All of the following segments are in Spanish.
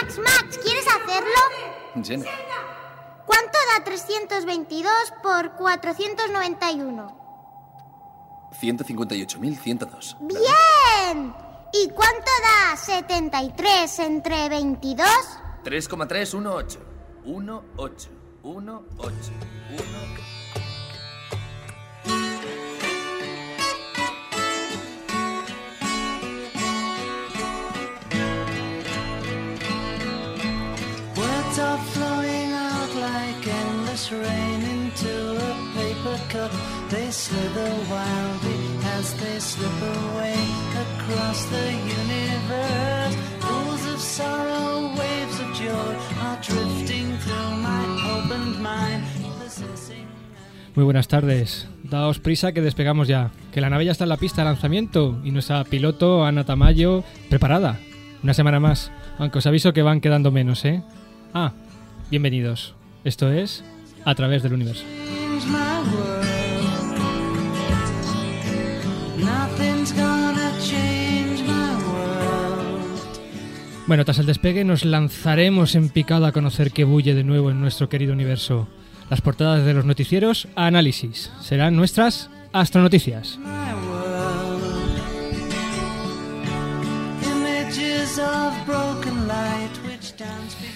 Max, Max, ¿quieres hacerlo? Sí. ¿Cuánto da 322 por 491? 158.102. ¡Bien! ¿Y cuánto da 73 entre 22? 3,318. 1, 8. 1, 8. 1, 8. Muy buenas tardes. Daos prisa que despegamos ya. Que la nave ya está en la pista de lanzamiento y nuestra piloto Ana Tamayo preparada. Una semana más. Aunque os aviso que van quedando menos, ¿eh? Ah, bienvenidos. Esto es A través del universo. Bueno, tras el despegue nos lanzaremos en picada a conocer qué bulle de nuevo en nuestro querido universo. Las portadas de los noticieros análisis serán nuestras astronoticias.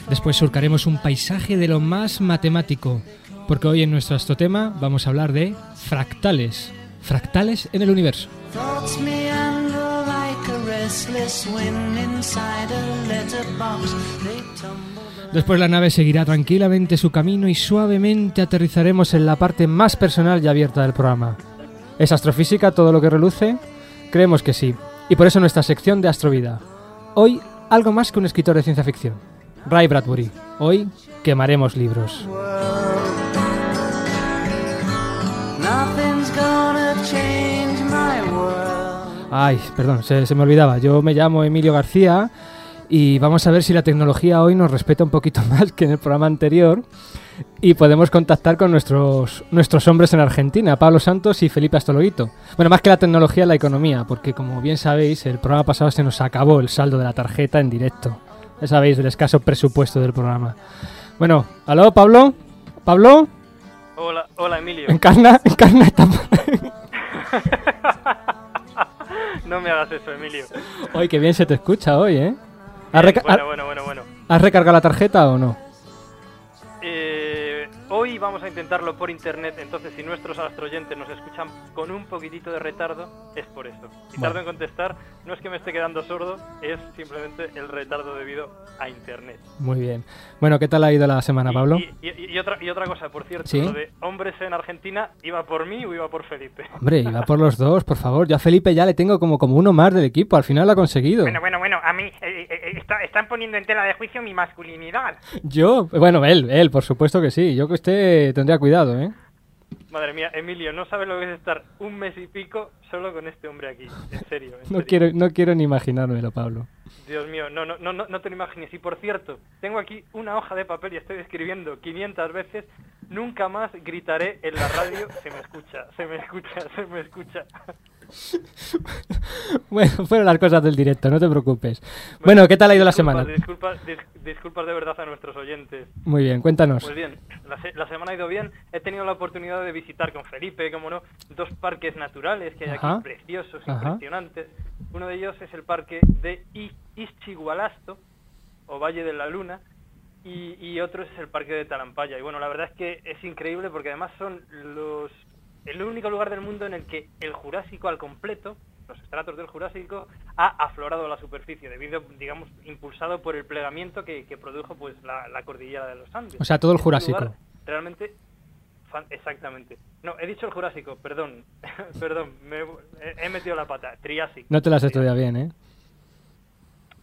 Después surcaremos un paisaje de lo más matemático, porque hoy en nuestro astrotema vamos a hablar de fractales. Fractales en el universo. Después la nave seguirá tranquilamente su camino y suavemente aterrizaremos en la parte más personal y abierta del programa. ¿Es astrofísica todo lo que reluce? Creemos que sí, y por eso nuestra sección de Astrovida. Hoy algo más que un escritor de ciencia ficción. Ray Bradbury. Hoy quemaremos libros. Ay, perdón, se, se me olvidaba. Yo me llamo Emilio García y vamos a ver si la tecnología hoy nos respeta un poquito más que en el programa anterior y podemos contactar con nuestros, nuestros hombres en Argentina, Pablo Santos y Felipe Astologuito. Bueno, más que la tecnología, la economía, porque como bien sabéis, el programa pasado se nos acabó el saldo de la tarjeta en directo. Ya sabéis, el escaso presupuesto del programa. Bueno, ¿aló, Pablo? ¿Pablo? Hola, hola Emilio. Encarna, encarna esta... No me hagas eso, Emilio. Hoy, qué bien se te escucha hoy, ¿eh? ¿Has, Bien, bueno, bueno, bueno, bueno. ¿Has recargado la tarjeta o no? Eh, hoy vamos a intentarlo por internet, entonces si nuestros astroyentes nos escuchan con un poquitito de retardo, es por eso. Si Bueno. tardo en contestar, no es que me esté quedando sordo, es simplemente el retardo debido a internet. Muy bien. Bueno, ¿qué tal ha ido la semana, Y- Pablo? Y, y- y otra, y otra cosa, por cierto, Sí. lo de hombres en Argentina, ¿iba por mí o iba por Felipe? Hombre, iba por los dos, por favor. Yo a Felipe ya le tengo como, como uno más del equipo. Al final lo ha conseguido. Bueno, bueno, bueno, a mí eh, eh, eh, está- están poniendo en tela de juicio mi masculinidad. Yo, bueno, él, él, por supuesto que sí. Yo que usted tendría cuidado, ¿eh? Madre mía, Emilio, no sabes lo que es estar un mes y pico solo con este hombre aquí. En serio. en No serio. quiero, no quiero ni imaginármelo, Pablo. Dios mío, no, no, no, no, no te lo imagines. Y por cierto, tengo aquí una hoja de papel y estoy escribiendo 500 veces. Nunca más gritaré en la radio. Se me escucha, se me escucha, se me escucha. Bueno, fueron las cosas del directo, no te preocupes. Bueno, ¿qué tal ha ido la semana? Disculpas, dis- disculpas de verdad a nuestros oyentes. Muy bien, cuéntanos. Pues bien, la, se- la semana ha ido bien. He tenido la oportunidad de visitar con Felipe, como no, dos parques naturales que hay Ajá. aquí preciosos, Ajá. impresionantes. Uno de ellos es el parque de Ischigualasto, o Valle de la Luna, y, y otro es el parque de Talampaya. Y bueno, la verdad es que es increíble porque además son los el único lugar del mundo en el que el Jurásico al completo, los estratos del Jurásico, ha aflorado a la superficie, debido, digamos, impulsado por el plegamiento que, que produjo pues la, la cordillera de los Andes. O sea, todo el Es Jurásico. lugar Realmente, exactamente. No, he dicho el Jurásico, perdón, perdón, me he, he metido la pata, Triásico. No te las has estudiado bien, ¿eh?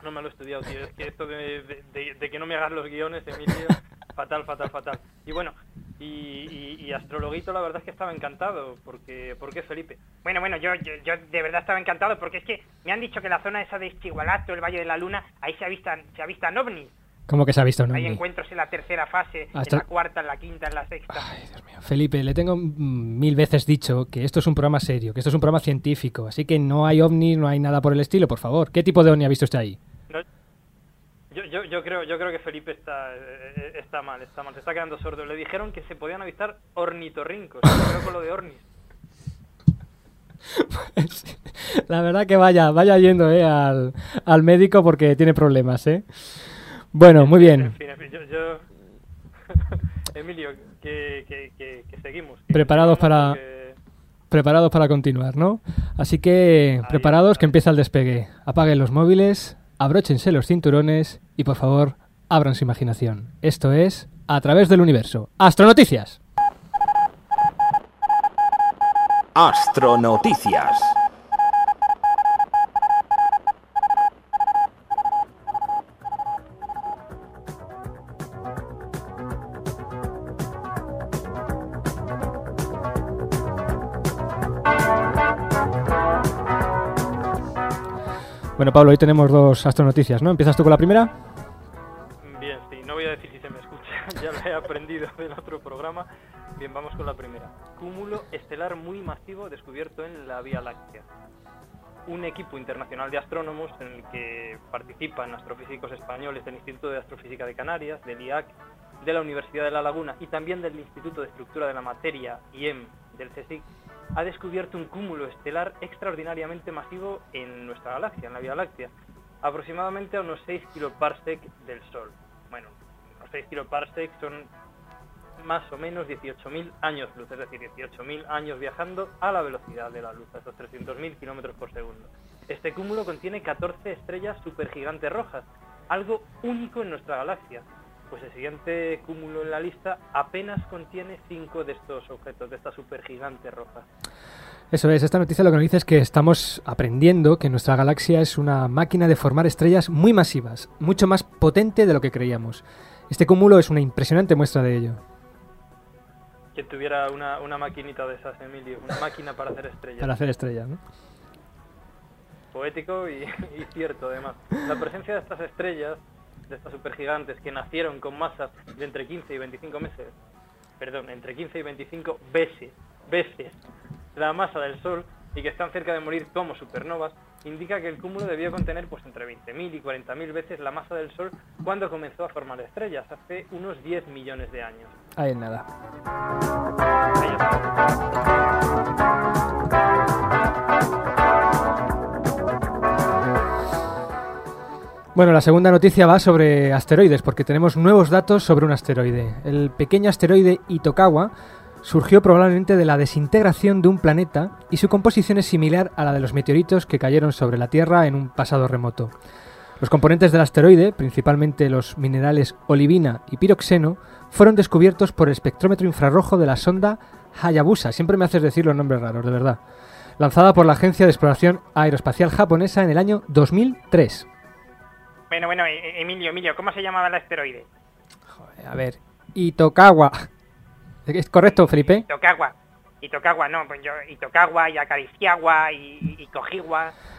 No me lo he estudiado, tío. Es que esto de, de- de- de que no me hagas los guiones, Emilio, fatal, fatal, fatal. Y bueno, y, y, y Astrologuito la verdad es que estaba encantado, porque, porque Felipe. Bueno, bueno, yo, yo, yo de verdad estaba encantado porque es que me han dicho que la zona esa de Ischigualasto, el Valle de la Luna, ahí se avistan, se avistan ovnis. ¿Cómo que se ha visto, no? Hay encuentros en la tercera fase, Hasta- en la cuarta, en la quinta, en la sexta. Ay, Dios mío. Felipe, le tengo mil veces dicho que esto es un programa serio, que esto es un programa científico, así que no hay ovni, no hay nada por el estilo, por favor. ¿Qué tipo de ovni ha visto usted ahí? Yo, yo, yo creo yo creo que Felipe está eh, está mal, está mal, se está quedando sordo. Le dijeron que se podían avistar ornitorrincos. Creo con lo de ornis. La verdad que vaya, vaya yendo eh, al, al médico porque tiene problemas, ¿eh? Bueno, muy En bien. fin, en fin, yo, yo- Emilio, que, que, que, que seguimos. Preparados para- Preparados para continuar, ¿no? Así que preparados que empieza el despegue. Apaguen los móviles, abróchense los cinturones y por favor, abran su imaginación. Esto es A través del universo. Astronoticias. Astronoticias. Bueno, Pablo, hoy tenemos dos astronoticias, ¿no? ¿Empiezas tú con la primera? Bien, sí, no voy a decir si se me escucha, ya lo he aprendido del otro programa. Bien, vamos con la primera. Cúmulo estelar muy masivo descubierto en la Vía Láctea. Un equipo internacional de astrónomos en el que participan astrofísicos españoles del Instituto de Astrofísica de Canarias, del IAC, de la Universidad de La Laguna y también del Instituto de Estructura de la Materia, IEM, del CSIC, ha descubierto un cúmulo estelar extraordinariamente masivo en nuestra galaxia, en la Vía Láctea, aproximadamente a unos 6 kiloparsec del Sol. Bueno, unos 6 kiloparsec son más o menos 18.000 años luz, es decir, 18.000 años viajando a la velocidad de la luz, a esos 300.000 kilómetros por segundo. Este cúmulo contiene 14 estrellas supergigantes rojas, algo único en nuestra galaxia, pues el siguiente cúmulo en la lista apenas contiene 5 de estos objetos, de estas supergigantes rojas. Eso es, esta noticia lo que nos dice es que estamos aprendiendo que nuestra galaxia es una máquina de formar estrellas muy masivas, mucho más potente de lo que creíamos. Este cúmulo es una impresionante muestra de ello. Que tuviera una, una maquinita de esas, Emilio, una máquina para hacer estrellas. Para hacer estrellas, ¿no? poético y, y cierto además. La presencia de estas estrellas, de estas supergigantes que nacieron con masas de entre 15 y 25 meses, perdón, entre 15 y 25 veces, veces la masa del Sol y que están cerca de morir como supernovas, indica que el cúmulo debió contener pues entre 20.000 y 40.000 veces la masa del Sol cuando comenzó a formar estrellas, hace unos 10 millones de años. Ahí en nada. Ahí Bueno, la segunda noticia va sobre asteroides, porque tenemos nuevos datos sobre un asteroide. El pequeño asteroide Itokawa surgió probablemente de la desintegración de un planeta y su composición es similar a la de los meteoritos que cayeron sobre la Tierra en un pasado remoto. Los componentes del asteroide, principalmente los minerales olivina y piroxeno, fueron descubiertos por el espectrómetro infrarrojo de la sonda Hayabusa. Siempre me haces decir los nombres raros, de verdad. Lanzada por la Agencia de Exploración Aeroespacial Japonesa en el año 2003. Bueno, bueno, E- E- Emilio, Emilio, ¿cómo se llamaba el asteroide? A ver, Itokawa. ¿Es correcto, Felipe? Itokawa. Itokawa, no, pues yo, Itokawa y Acariciagua y, y.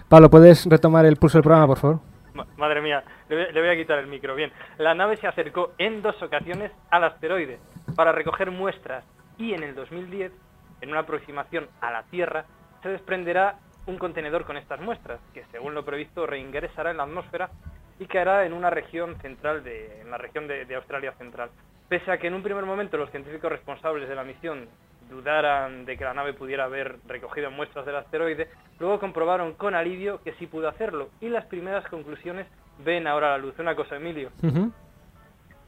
Pablo, ¿puedes retomar el pulso del programa, por favor? Ma- Madre mía, le voy, le voy a quitar el micro. Bien, la nave se acercó en dos ocasiones al asteroide para recoger muestras y en el 2010, en una aproximación a la Tierra, se desprenderá un contenedor con estas muestras, que según lo previsto reingresará en la atmósfera y caerá en una región central, de, en la región de, de Australia Central. Pese a que en un primer momento los científicos responsables de la misión dudaran de que la nave pudiera haber recogido muestras del asteroide, luego comprobaron con alivio que sí pudo hacerlo y las primeras conclusiones ven ahora a la luz. Una cosa, Emilio,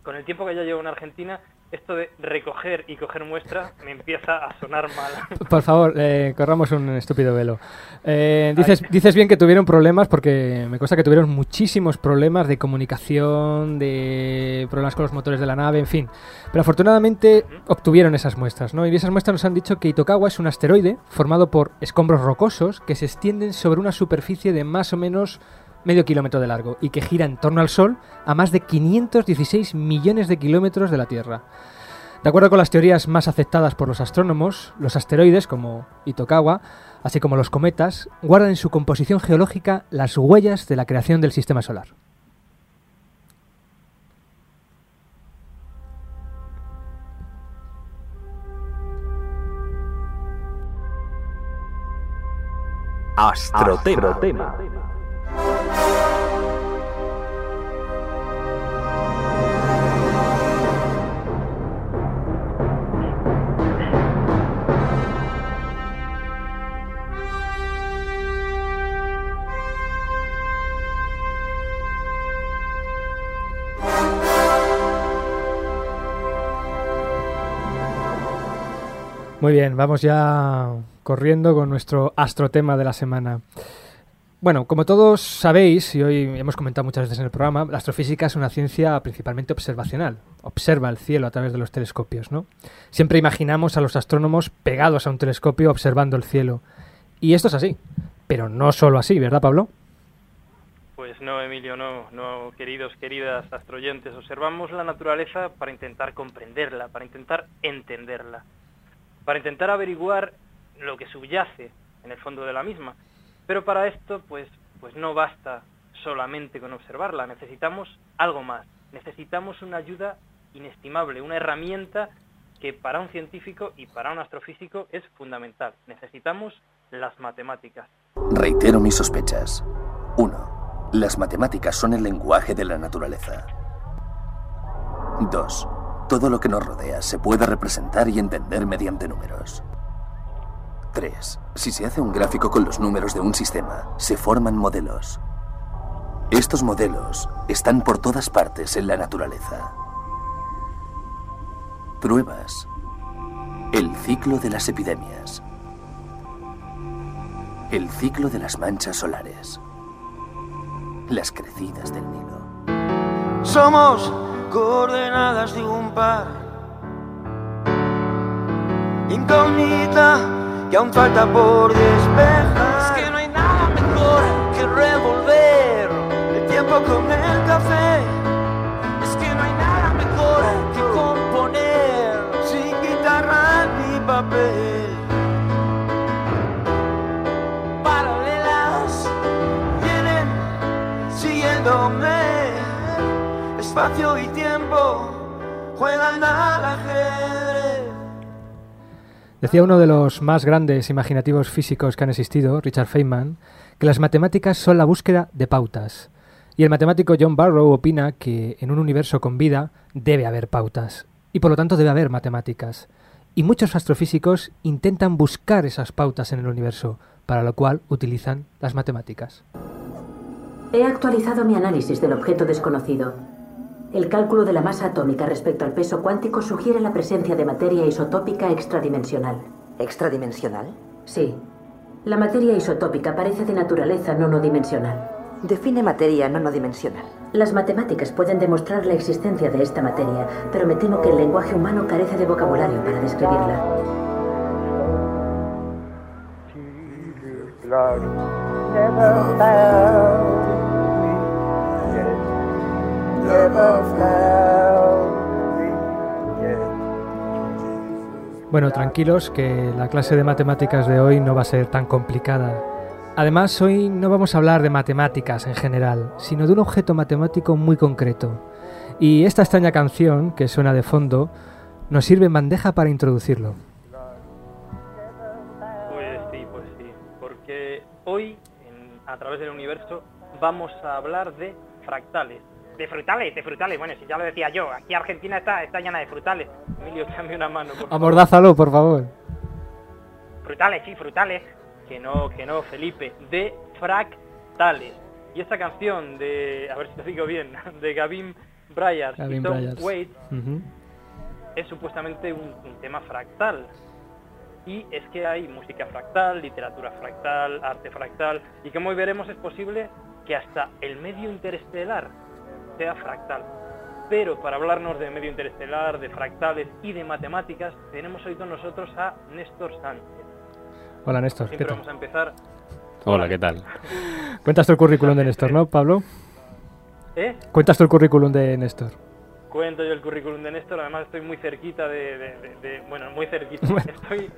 con el tiempo que ya llevo en Argentina, esto de recoger y coger muestras me empieza a sonar mal. Por favor, eh, corramos un estúpido velo. Eh, dices, dices bien que tuvieron problemas porque me consta que tuvieron muchísimos problemas de comunicación, de problemas con los motores de la nave, en fin. Pero afortunadamente obtuvieron esas muestras, ¿no? Y esas muestras nos han dicho que Itokawa es un asteroide formado por escombros rocosos que se extienden sobre una superficie de más o menos medio kilómetro de largo y que gira en torno al Sol a más de 516 millones de kilómetros de la Tierra. De acuerdo con las teorías más aceptadas por los astrónomos, los asteroides, como Itokawa, así como los cometas, guardan en su composición geológica las huellas de la creación del sistema solar. Astrotema. Muy bien, vamos ya corriendo con nuestro astrotema de la semana. Bueno, como todos sabéis, y hoy hemos comentado muchas veces en el programa, la astrofísica es una ciencia principalmente observacional. Observa el cielo a través de los telescopios, ¿no? Siempre imaginamos a los astrónomos pegados a un telescopio observando el cielo. Y esto es así. Pero no solo así, ¿verdad, Pablo? Pues no, Emilio, no, no, queridos, queridas astroyentes, observamos la naturaleza para intentar comprenderla, para intentar entenderla, para intentar averiguar lo que subyace en el fondo de la misma. Pero para esto, pues, pues no basta solamente con observarla, necesitamos algo más, necesitamos una ayuda inestimable, una herramienta que para un científico y para un astrofísico es fundamental. Necesitamos las matemáticas. Reitero mis sospechas. 1. Las matemáticas son el lenguaje de la naturaleza. 2. Todo lo que nos rodea se puede representar y entender mediante números. 3. Si se hace un gráfico con los números de un sistema, se forman modelos. Estos modelos están por todas partes en la naturaleza. Pruebas. El ciclo de las epidemias. El ciclo de las manchas solares. Las crecidas del Nilo. Somos coordenadas de un par. Incógnita que aún falta por despejar. Es que no hay nada mejor que revolver el tiempo con el café. Es que no hay nada mejor que componer sin guitarra ni papel. Espacio y tiempo juegan al ajedrez. Decía uno de los más grandes imaginativos físicos que han existido, Richard Feynman, que las matemáticas son la búsqueda de pautas. Y el matemático John Barrow opina que en un universo con vida debe haber pautas, y por lo tanto debe haber matemáticas. Y muchos astrofísicos intentan buscar esas pautas en el universo, para lo cual utilizan las matemáticas. He actualizado mi análisis del objeto desconocido. El cálculo de la masa atómica respecto al peso cuántico sugiere la presencia de materia isotópica extradimensional. ¿Extradimensional? Sí. La materia isotópica parece de naturaleza nonodimensional. Define materia nonodimensional. Las matemáticas pueden demostrar la existencia de esta materia, pero me temo que el lenguaje humano carece de vocabulario para describirla. Bueno, tranquilos que la clase de matemáticas de hoy no va a ser tan complicada. Además, hoy no vamos a hablar de matemáticas en general, sino de un objeto matemático muy concreto. Y esta extraña canción, que suena de fondo, nos sirve en bandeja para introducirlo. Pues sí, pues sí, porque hoy, en- a través del universo, vamos a hablar de fractales. De frutales, de frutales. Bueno, si ya lo decía yo, aquí Argentina está, está llena de frutales. Emilio, dame una mano, por favor. Amordázalo, por favor. Frutales, sí, frutales. Que no, que no, Felipe, de fractales. Y esta canción de, a ver si lo digo bien, de Gavin Bryars y Tom Bryars. Ujú. es supuestamente un, un tema fractal. Y es que hay música fractal, literatura fractal, arte fractal, y como hoy veremos es posible que hasta el medio interestelar sea fractal. Pero para hablarnos de medio interestelar, de fractales y de matemáticas, tenemos hoy con nosotros a Néstor Sánchez. Hola, Néstor. ¿qué Siempre tal? vamos a empezar... Hola, ¿qué tal? Cuentas tú el currículum de Néstor, ¿no, Pablo? ¿Eh? Cuentas tú el currículum de Néstor. Cuento yo el currículum de Néstor, además estoy muy cerquita de... de- de- de- bueno, muy cerquita. Estoy,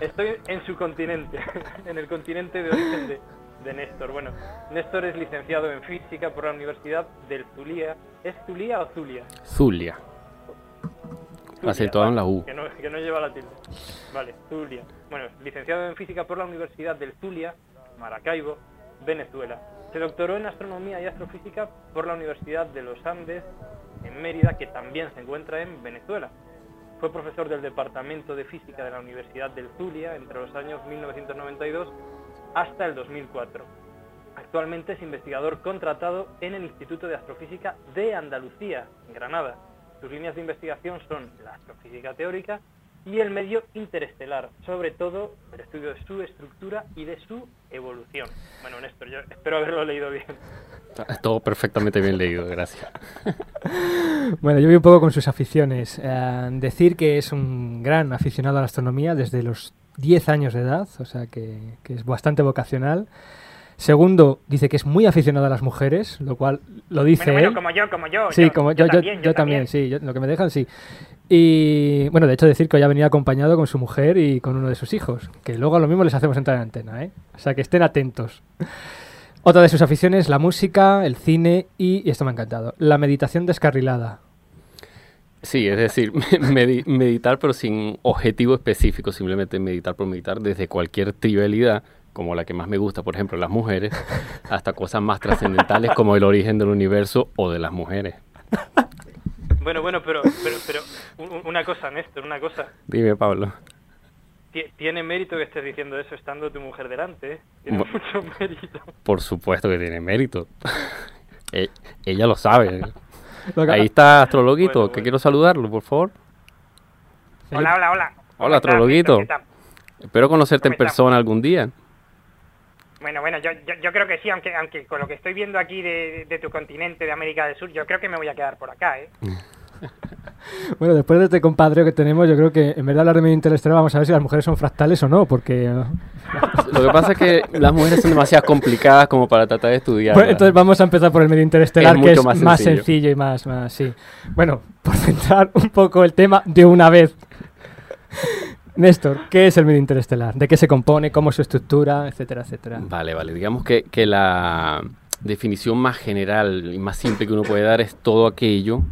estoy en su continente, en el continente de origen de, de Néstor. Bueno, Néstor es licenciado en física por la Universidad del Zulia. ¿Es Zulia o Zulia? Zulia. Zulia, Acentuado en vale, la U. Que no, que no lleva la tilde. Vale, Zulia. Bueno, licenciado en física por la Universidad del Zulia, Maracaibo, Venezuela. Se doctoró en astronomía y astrofísica por la Universidad de los Andes, en Mérida, que también se encuentra en Venezuela. Fue profesor del Departamento de Física de la Universidad del Zulia entre los años 1992 hasta el 2004. Actualmente es investigador contratado en el Instituto de Astrofísica de Andalucía, en Granada. Sus líneas de investigación son la astrofísica teórica y el medio interestelar, sobre todo el estudio de su estructura y de su evolución. Bueno, Néstor, yo espero haberlo leído bien. Todo perfectamente bien leído, gracias. Bueno, yo voy un poco con sus aficiones. Eh, decir que es un gran aficionado a la astronomía desde los 10 años de edad, o sea que, que es bastante vocacional. Segundo, dice que es muy aficionado a las mujeres, lo cual lo dice Bueno, bueno, él. como yo, como yo. Sí, yo, como yo yo, también, yo también, sí, lo que me dejan, sí. Y bueno, de hecho decir que hoy ha venido acompañado con su mujer y con uno de sus hijos, que luego a lo mismo les hacemos entrar en antena, ¿eh? O sea que estén atentos. Otra de sus aficiones, la música, el cine y, y esto me ha encantado, la meditación descarrilada. Sí, es decir, medi- meditar pero sin objetivo específico, simplemente meditar por meditar desde cualquier trivialidad, como la que más me gusta, por ejemplo, las mujeres, hasta cosas más trascendentales como el origen del universo o de las mujeres. Bueno, bueno, pero, pero, pero un- una cosa, Néstor, una cosa. Dime, Pablo. Ti- Tiene mérito que estés diciendo eso estando tu mujer delante, ¿eh? Tiene mucho mérito. Por supuesto que tiene mérito. E- Ella lo sabe. Ahí está Astrologuito, Bueno, que bueno. quiero saludarlo, por favor. Hola, hola, hola. ¿Cómo Hola, Astrologuito. Espero conocerte en persona algún día. Bueno, bueno, yo, yo, yo creo que sí, aunque aunque con lo que estoy viendo aquí de, de tu continente, de América del Sur, yo creo que me voy a quedar por acá, ¿eh? Bueno, después de este compadre que tenemos, yo creo que en vez de hablar de medio interestelar vamos a ver si las mujeres son fractales o no, porque... Lo que pasa es que las mujeres son demasiado complicadas como para tratar de estudiar. Bueno, entonces vamos a empezar por el medio interestelar, Es que es más, más sencillo. sencillo. y más, más, sí. Bueno, por centrar un poco el tema de una vez. Néstor, ¿qué es el medio interestelar? ¿De qué se compone? ¿Cómo es su estructura? Etcétera, etcétera. Vale, vale. Digamos que, que la definición más general y más simple que uno puede dar es todo aquello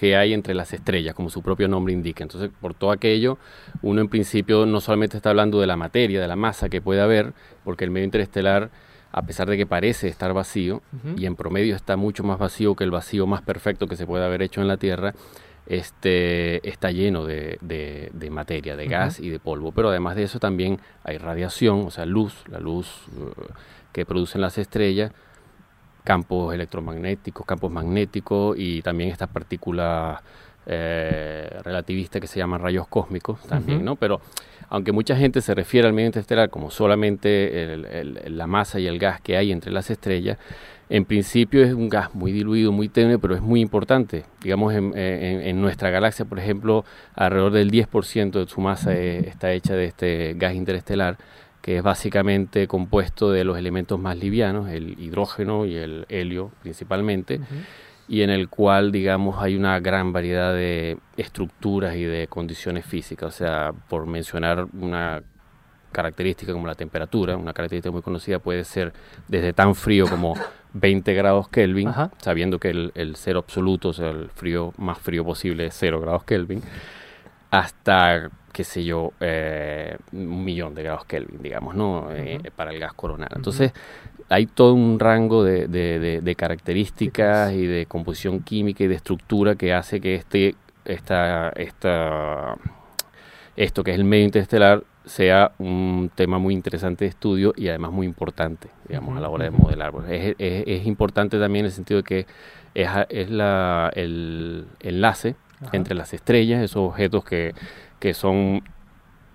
que hay entre las estrellas, como su propio nombre indica. Entonces, por todo aquello, uno en principio no solamente está hablando de la materia, de la masa que puede haber, porque el medio interestelar, a pesar de que parece estar vacío, y en promedio está mucho más vacío que el vacío más perfecto que se puede haber hecho en la Tierra, este, está lleno de, de- de materia, de gas y de polvo. Pero además de eso también hay radiación, o sea, luz, la luz eh, que producen las estrellas, campos electromagnéticos, campos magnéticos y también estas partículas eh, relativistas que se llaman rayos cósmicos también. ¿no? Pero aunque mucha gente se refiere al medio interestelar como solamente el- el- la masa y el gas que hay entre las estrellas, en principio es un gas muy diluido, muy tenue, pero es muy importante. Digamos, en, en- en nuestra galaxia, por ejemplo, alrededor del 10% de su masa eh, está hecha de este gas interestelar, que es básicamente compuesto de los elementos más livianos, el hidrógeno y el helio principalmente, y en el cual, digamos, hay una gran variedad de estructuras y de condiciones físicas. O sea, por mencionar una característica como la temperatura, una característica muy conocida puede ser desde tan frío como 20 grados Kelvin, Ajá. sabiendo que el, el cero absoluto, o sea, el frío más frío posible es 0 grados Kelvin, hasta, qué sé yo, eh, un millón de grados Kelvin, digamos, ¿no? Eh, para el gas coronal. Entonces, hay todo un rango de, de- de- de características y de composición química y de estructura que hace que este, esta, esta, esto que es el medio interestelar sea un tema muy interesante de estudio y además muy importante, digamos, a la hora de modelar. Pues Es, es- es importante también en el sentido de que es, es la, el enlace entre las estrellas, esos objetos que, que son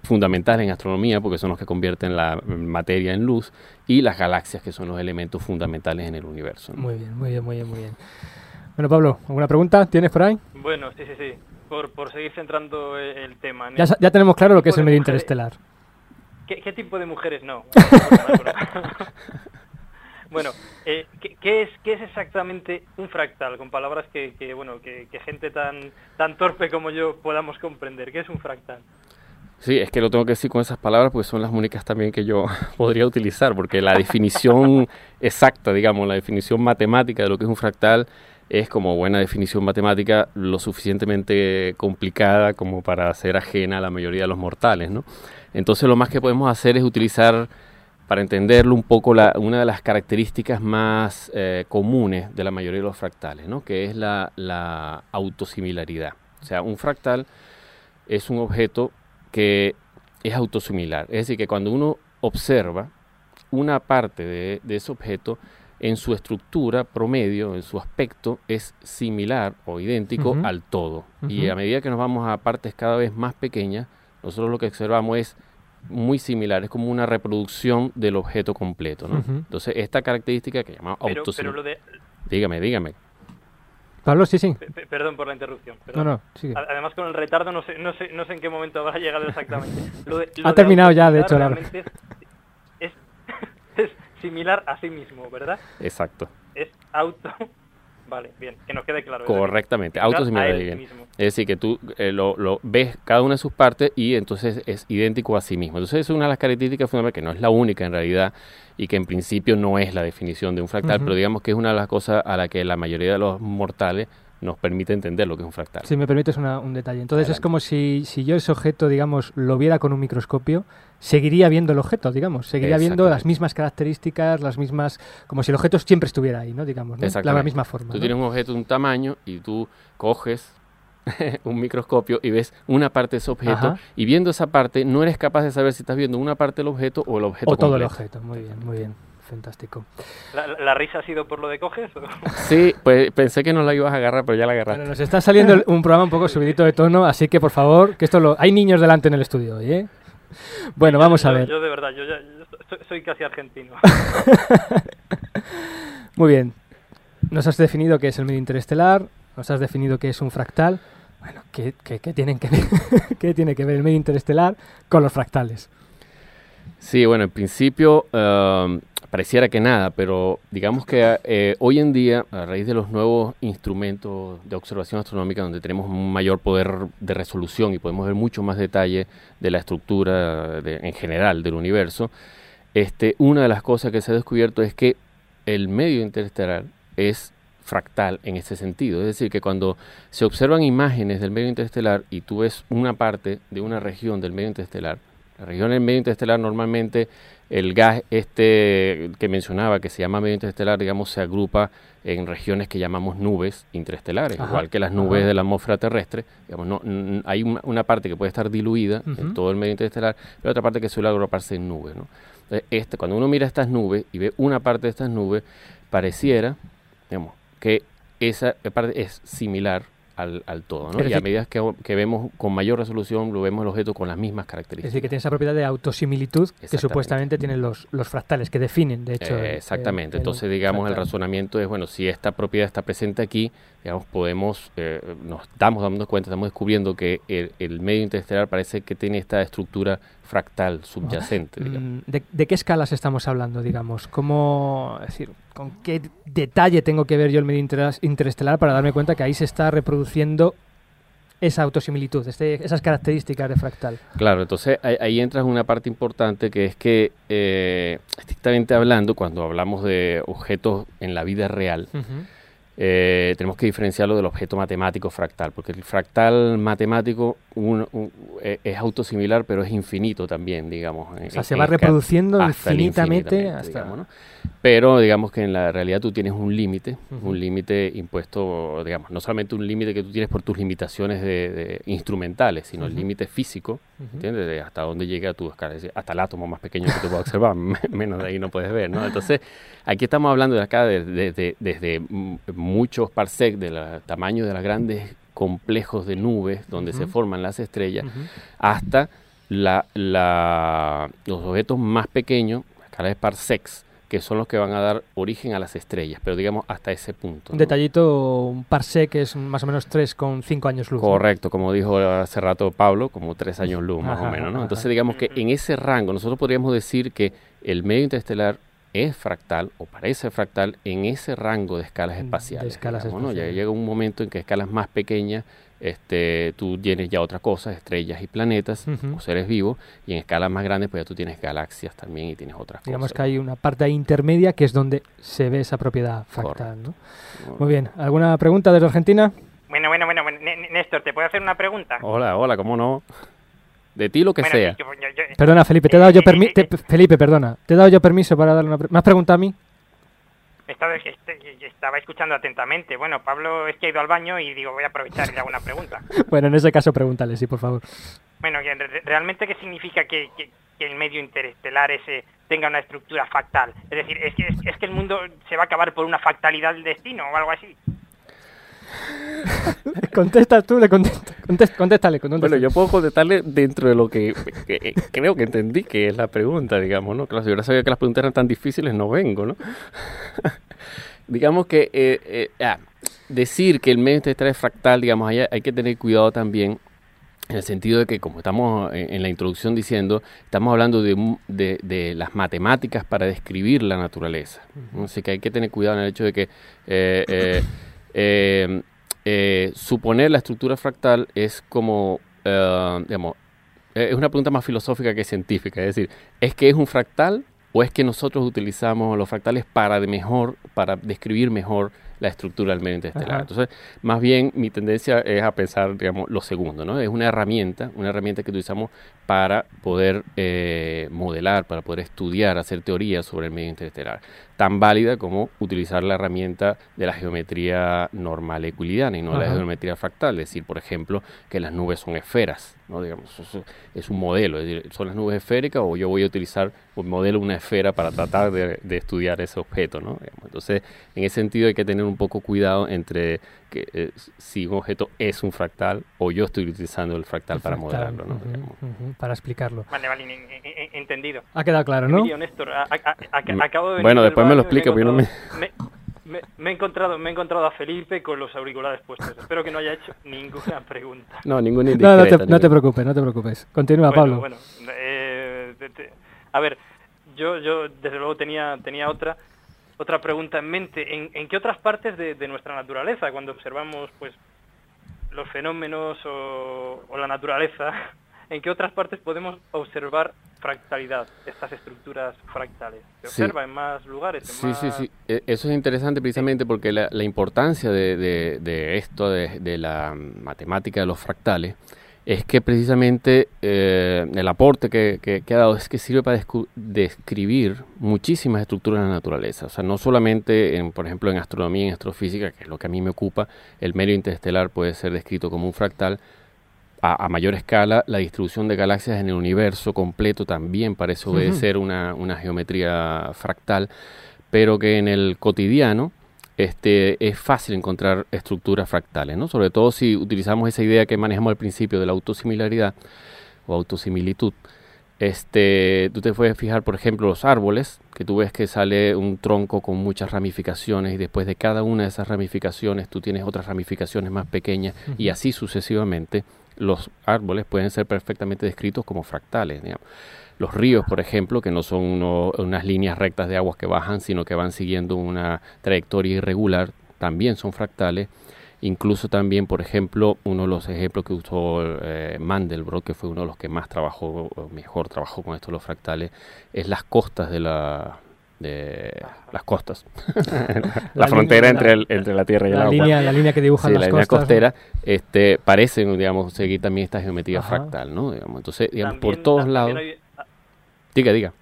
fundamentales en astronomía porque son los que convierten la materia en luz y las galaxias que son los elementos fundamentales en el universo. ¿no? Muy bien, muy bien, muy bien, muy bien. Bueno, Pablo, ¿alguna pregunta tienes por ahí? Bueno, sí, sí, sí. Por, por seguir centrando eh, el tema. Ya, ya tenemos claro lo que es el medio mujeres- interestelar. ¿Qué, qué tipo de mujeres no? bueno, eh, ¿qué, qué es, ¿qué es exactamente un fractal? Con palabras que, que, bueno, que, que gente tan, tan torpe como yo podamos comprender. ¿Qué es un fractal? Sí, es que lo tengo que decir con esas palabras porque son las únicas también que yo podría utilizar, porque la definición exacta, digamos, la definición matemática de lo que es un fractal es como buena definición matemática lo suficientemente complicada como para ser ajena a la mayoría de los mortales, ¿no? Entonces lo más que podemos hacer es utilizar, para entenderlo un poco, la, una de las características más eh, comunes de la mayoría de los fractales, ¿no? Que es la, la autosimilaridad. O sea, un fractal es un objeto que es autosimilar. Es decir, que cuando uno observa una parte de, de ese objeto, en su estructura promedio, en su aspecto, es similar o idéntico al todo. Y a medida que nos vamos a partes cada vez más pequeñas, nosotros lo que observamos es muy similar, es como una reproducción del objeto completo, ¿no? Entonces, esta característica que llamamos Pero, autosim- pero lo de... Dígame, dígame. Pablo, sí, sí. pe- pe- Perdón por la interrupción. No, perdón. no, sigue. A- Además, con el retardo no sé, no sé, no sé en qué momento habrá llegado exactamente. Lo de- lo Ha de terminado ya, de hecho, la- es, es similar a sí mismo, ¿verdad? Exacto. Es auto... Vale, bien, que nos quede claro. decir, Correctamente, similar autosimilar. Es decir, que tú eh, lo, lo ves cada una de sus partes y entonces es idéntico a sí mismo. Entonces es una de las características fundamentales, que no es la única en realidad y que en principio no es la definición de un fractal, pero digamos que es una de las cosas a la que la mayoría de los mortales nos permite entender lo que es un fractal. Si me permites una- un detalle. Entonces es como si, si yo ese objeto, digamos, lo viera con un microscopio, seguiría viendo el objeto, digamos. Seguiría viendo las mismas características, las mismas... Como si el objeto siempre estuviera ahí, ¿no? Digamos, ¿no? La, misma forma. Tú ¿no? tienes un objeto de un tamaño y tú coges un microscopio y ves una parte de ese objeto Ajá. y viendo esa parte no eres capaz de saber si estás viendo una parte del objeto o el objeto O todo el objeto. Muy bien, muy bien. Fantástico. ¿La, la- la risa ha sido por lo de coges? o? Sí, pues pensé que no la ibas a agarrar, pero ya la agarraste. Bueno, nos está saliendo un programa un poco subidito de tono, así que por favor, que esto lo... Hay niños delante en el estudio hoy, ¿eh? Bueno, vamos a ver. Yo de verdad, yo, ya, yo soy, soy casi argentino. Muy bien. Nos has definido qué es el medio interestelar, nos has definido qué es un fractal. Bueno, ¿qué, qué- qué tienen que ver, qué tiene que ver el medio interestelar con los fractales? Sí, bueno, en principio um, pareciera que nada, pero digamos que eh, hoy en día, a raíz de los nuevos instrumentos de observación astronómica, donde tenemos un mayor poder de resolución y podemos ver mucho más detalle de la estructura de- en general del universo, este, una de las cosas que se ha descubierto es que el medio interestelar es fractal en ese sentido. Es decir, que cuando se observan imágenes del medio interestelar y tú ves una parte de una región del medio interestelar, la región del medio interestelar normalmente el gas este que mencionaba, que se llama medio interestelar, digamos, se agrupa en regiones que llamamos nubes interestelares, Ajá, igual que las nubes ajá. de la atmósfera terrestre. Digamos, no, hay una, una parte que puede estar diluida en todo el medio interestelar, pero otra parte que suele agruparse en nubes. ¿no? Entonces, este, cuando uno mira estas nubes y ve una parte de estas nubes, pareciera digamos, que esa parte es similar al, al todo. ¿no? Es Y a medida que, que vemos con mayor resolución, lo vemos el objeto con las mismas Es características. decir, que tiene esa propiedad de autosimilitud que supuestamente tienen los, los fractales, que definen, de hecho. Eh, exactamente. el- el Entonces, digamos, el razonamiento es, bueno, si esta propiedad está presente aquí, digamos, podemos, eh, nos estamos dando cuenta, estamos descubriendo que el, el medio interestelar parece que tiene esta estructura fractal subyacente, digamos. Mm, ¿De, de qué escalas estamos hablando, digamos? ¿Cómo, es decir, con qué detalle tengo que ver yo el medio interestelar para darme cuenta que ahí se está reproduciendo esa autosimilitud, este- esas características de fractal? Claro, entonces ahí, ahí entras en una parte importante que es que, eh, estrictamente hablando, cuando hablamos de objetos en la vida real, eh, tenemos que diferenciarlo del objeto matemático fractal, porque el fractal matemático un- un- eh, es autosimilar, pero es infinito también, digamos. O sea, se va reproduciendo hasta el infinitamente hasta... digamos, ¿no? Pero digamos que en la realidad tú tienes un límite, Ujú. un límite impuesto, digamos, no solamente un límite que tú tienes por tus limitaciones de, de instrumentales, sino el Ujú. límite físico, Ujú. ¿entiendes? De hasta dónde llega tu escala, hasta el átomo más pequeño que tú puedas observar, me- menos de ahí no puedes ver, ¿no? Entonces, aquí estamos hablando de acá de- de- de- desde muchos parsec del tamaño de los grandes complejos de nubes donde se forman las estrellas, hasta la, la- los objetos más pequeños, la escala de parsecs, que son los que van a dar origen a las estrellas, pero digamos hasta ese punto. Un ¿no? detallito, un parsec que es más o menos 3,5 años luz. ¿no? Correcto, como dijo hace rato Pablo, como tres años luz más o menos, ¿no? ajá. Entonces digamos que en ese rango nosotros podríamos decir que el medio interestelar es fractal o parece fractal en ese rango de escalas De espaciales. escalas digamos, ¿no? Ya llega un momento en que escalas más pequeñas este, tú tienes ya otras cosas, estrellas y planetas o seres vivos, y en escalas más grandes pues ya tú tienes galaxias también y tienes otras Digamos cosas. que hay una parte intermedia que es donde se ve esa propiedad fractal, ¿no? Muy bien. ¿Alguna pregunta desde Argentina? Bueno, bueno, bueno, bueno. N- Néstor, ¿te puedo hacer una pregunta? Hola, hola, ¿cómo no? De ti lo que Bueno, sea. yo- yo- yo- Perdona, Felipe, te he dado yo Eh, permiso. eh, eh, Felipe, perdona. Te he dado yo permiso para darle una. pre- ¿Me has preguntado a mí? Estaba, este- estaba escuchando atentamente. Bueno, Pablo es que ha ido al baño y digo, voy a aprovechar y le hago una pregunta. Bueno, en ese caso pregúntale, sí, por favor. Bueno, ¿realmente qué significa que, que- que el medio interestelar ese tenga una estructura fractal? Es decir, ¿es que, es, es que el mundo se va a acabar por una fractalidad del destino o algo así? Contesta tú, le contesta, contest- contéstale, Bueno, contéstale. yo puedo contestarle dentro de lo que, que- que creo que entendí que es la pregunta, digamos, ¿no? Claro, si hubiera sabido que las preguntas eran tan difíciles, no vengo, ¿no? digamos que eh, eh, ah, decir que el medio interestelar es fractal, digamos, hay, hay que tener cuidado también en el sentido de que, como estamos en, en la introducción diciendo, estamos hablando de, de- de las matemáticas para describir la naturaleza. Así que hay que tener cuidado en el hecho de que eh, eh, eh, eh, suponer la estructura fractal es como, eh, digamos, eh, es una pregunta más filosófica que científica. Es decir, ¿es que es un fractal o es que nosotros utilizamos los fractales para de mejor, para describir mejor la estructura del medio interestelar? Ajá. Entonces, más bien mi tendencia es a pensar, digamos, lo segundo, ¿no? Es una herramienta, una herramienta que utilizamos para poder eh, modelar, para poder estudiar, hacer teorías sobre el medio interestelar. Tan válida como utilizar la herramienta de la geometría normal euclidiana y no la geometría fractal. Es decir, por ejemplo, que las nubes son esferas, ¿no? Digamos, es un modelo. Es decir, son las nubes esféricas o yo voy a utilizar un modelo, una esfera para tratar de, de estudiar ese objeto, ¿no? Entonces, en ese sentido hay que tener un poco cuidado entre que, eh, si un objeto es un fractal o yo estoy utilizando el fractal para Fractal, modelarlo, ¿no? ujú, Digamos. ujú, para explicarlo. Vale, vale, en- en- en- entendido. Ha quedado claro, ¿no? Emilio, Néstor, a- a- a- acabo de bueno, después me lo explica, porque no encontrado- me... me- me he encontrado, me he encontrado a Felipe con los auriculares puestos. Espero que no haya hecho ninguna pregunta. No, ninguna No, no te, no te preocupes, no te preocupes. Continúa, bueno, Pablo. bueno, eh, te- te- a ver, yo, yo desde luego tenía, tenía otra, otra pregunta en mente. ¿En, en qué otras partes de, de nuestra naturaleza, cuando observamos, pues, los fenómenos o, o la naturaleza, en qué otras partes podemos observar fractalidad, estas estructuras fractales? ¿Se Sí. observa en más lugares? En Sí, sí, más- sí. E- Eso es interesante precisamente porque la, la importancia de, de- de esto, de, de la matemática de los fractales, es que precisamente eh, el aporte que, que- que ha dado es que sirve para describir muchísimas estructuras de la naturaleza. O sea, no solamente, en, por ejemplo, en astronomía y en astrofísica, que es lo que a mí me ocupa, el medio interestelar puede ser descrito como un fractal, a, a mayor escala, la distribución de galaxias en el universo completo también parece obedecer una, una geometría fractal, pero que en el cotidiano este, es fácil encontrar estructuras fractales, ¿no? Sobre todo si utilizamos esa idea que manejamos al principio de la autosimilaridad o autosimilitud. Este, tú te puedes fijar, por ejemplo, los árboles, que tú ves que sale un tronco con muchas ramificaciones y después de cada una de esas ramificaciones tú tienes otras ramificaciones más pequeñas y así sucesivamente. Los árboles pueden ser perfectamente descritos como fractales. digamos. Los ríos, por ejemplo, que no son uno- unas líneas rectas de aguas que bajan, sino que van siguiendo una trayectoria irregular, también son fractales. Incluso también, por ejemplo, uno de los ejemplos que usó eh, Mandelbrot, que fue uno de los que más trabajó, o mejor trabajó con esto de los fractales, es las costas de la de las costas. la, La frontera línea- entre, la- el- entre la tierra y el agua. línea, la línea que dibujan Sí, las la línea costera este, parecen, digamos, seguir también esta geometría Ajá. fractal, ¿no? Digamos, entonces, digamos, por todos lados. hay- Diga, diga.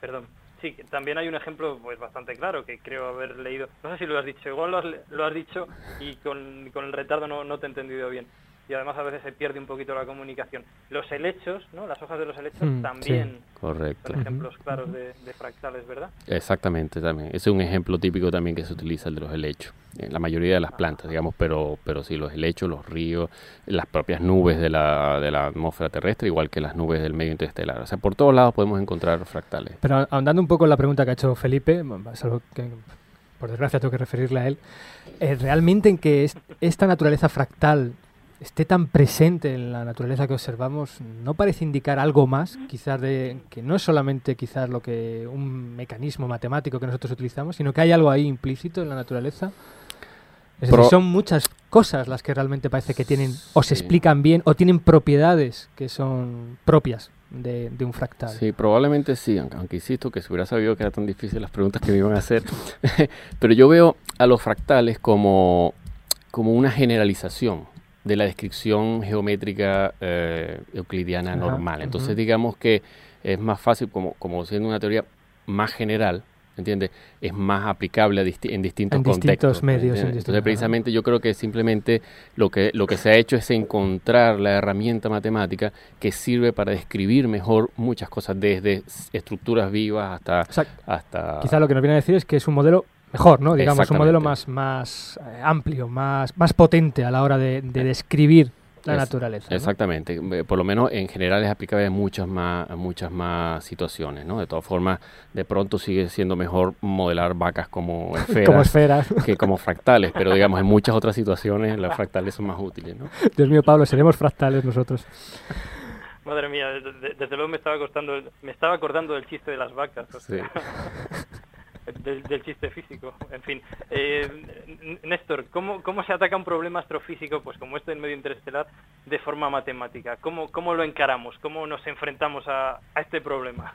Perdón. Sí, también hay un ejemplo pues bastante claro que creo haber leído. No sé si lo has dicho, igual lo has, lo has dicho y con, con el retardo no, no te he entendido bien. Y además a veces se pierde un poquito la comunicación. Los helechos, ¿no? Las hojas de los helechos Mm, sí. también Correcto. son ejemplos claros de, de fractales, ¿verdad? Exactamente, también. Ese es un ejemplo típico también que se utiliza el de los helechos. En la mayoría de las plantas, digamos, pero, pero sí, los helechos, los ríos, las propias nubes de la, de la atmósfera terrestre, igual que las nubes del medio interestelar. O sea, por todos lados podemos encontrar fractales. Pero ahondando un poco en la pregunta que ha hecho Felipe, salvo que por desgracia tengo que referirle a él, eh, realmente en que es- esta naturaleza fractal esté tan presente en la naturaleza que observamos, ¿no parece indicar algo más? Quizás de que no es solamente quizás lo que un mecanismo matemático que nosotros utilizamos, sino que hay algo ahí implícito en la naturaleza. Es decir, son muchas cosas las que realmente parece que tienen o se Sí. explican bien o tienen propiedades que son propias de, de un fractal. Sí, probablemente sí, aunque, aunque insisto que si hubiera sabido que eran tan difíciles las preguntas que me iban a hacer. Pero yo veo a los fractales como, como una generalización de la descripción geométrica eh, euclidiana Ajá, normal. Entonces, digamos que es más fácil, como, como siendo una teoría más general, ¿entiendes? Es más aplicable a disti- en distintos En distintos contextos. medios, en distintos- Entonces, precisamente yo creo que simplemente lo que, lo que se ha hecho es encontrar la herramienta matemática que sirve para describir mejor muchas cosas, desde estructuras vivas hasta... O sea, hasta Quizá lo que nos viene a decir es que es un modelo mejor, ¿no? Digamos, un modelo más, más eh, amplio, más, más potente a la hora de, de describir la Es- naturaleza. ¿no? Exactamente, Eh, por lo menos en general es aplicable en muchas más, a muchas más situaciones, ¿no? De todas formas, de pronto sigue siendo mejor modelar vacas como esferas, Como esferas. que como fractales, pero digamos en muchas otras situaciones las fractales son más útiles, ¿no? Dios mío, Pablo, seremos fractales nosotros. Madre mía, de- de- desde luego me estaba costando, me estaba acordando del chiste de las vacas, o Sí. del, del chiste físico, en fin. Eh, Néstor, ¿cómo, ¿cómo se ataca un problema astrofísico, pues como este del medio interestelar, de forma matemática? ¿Cómo, cómo lo encaramos? ¿Cómo nos enfrentamos a, a este problema?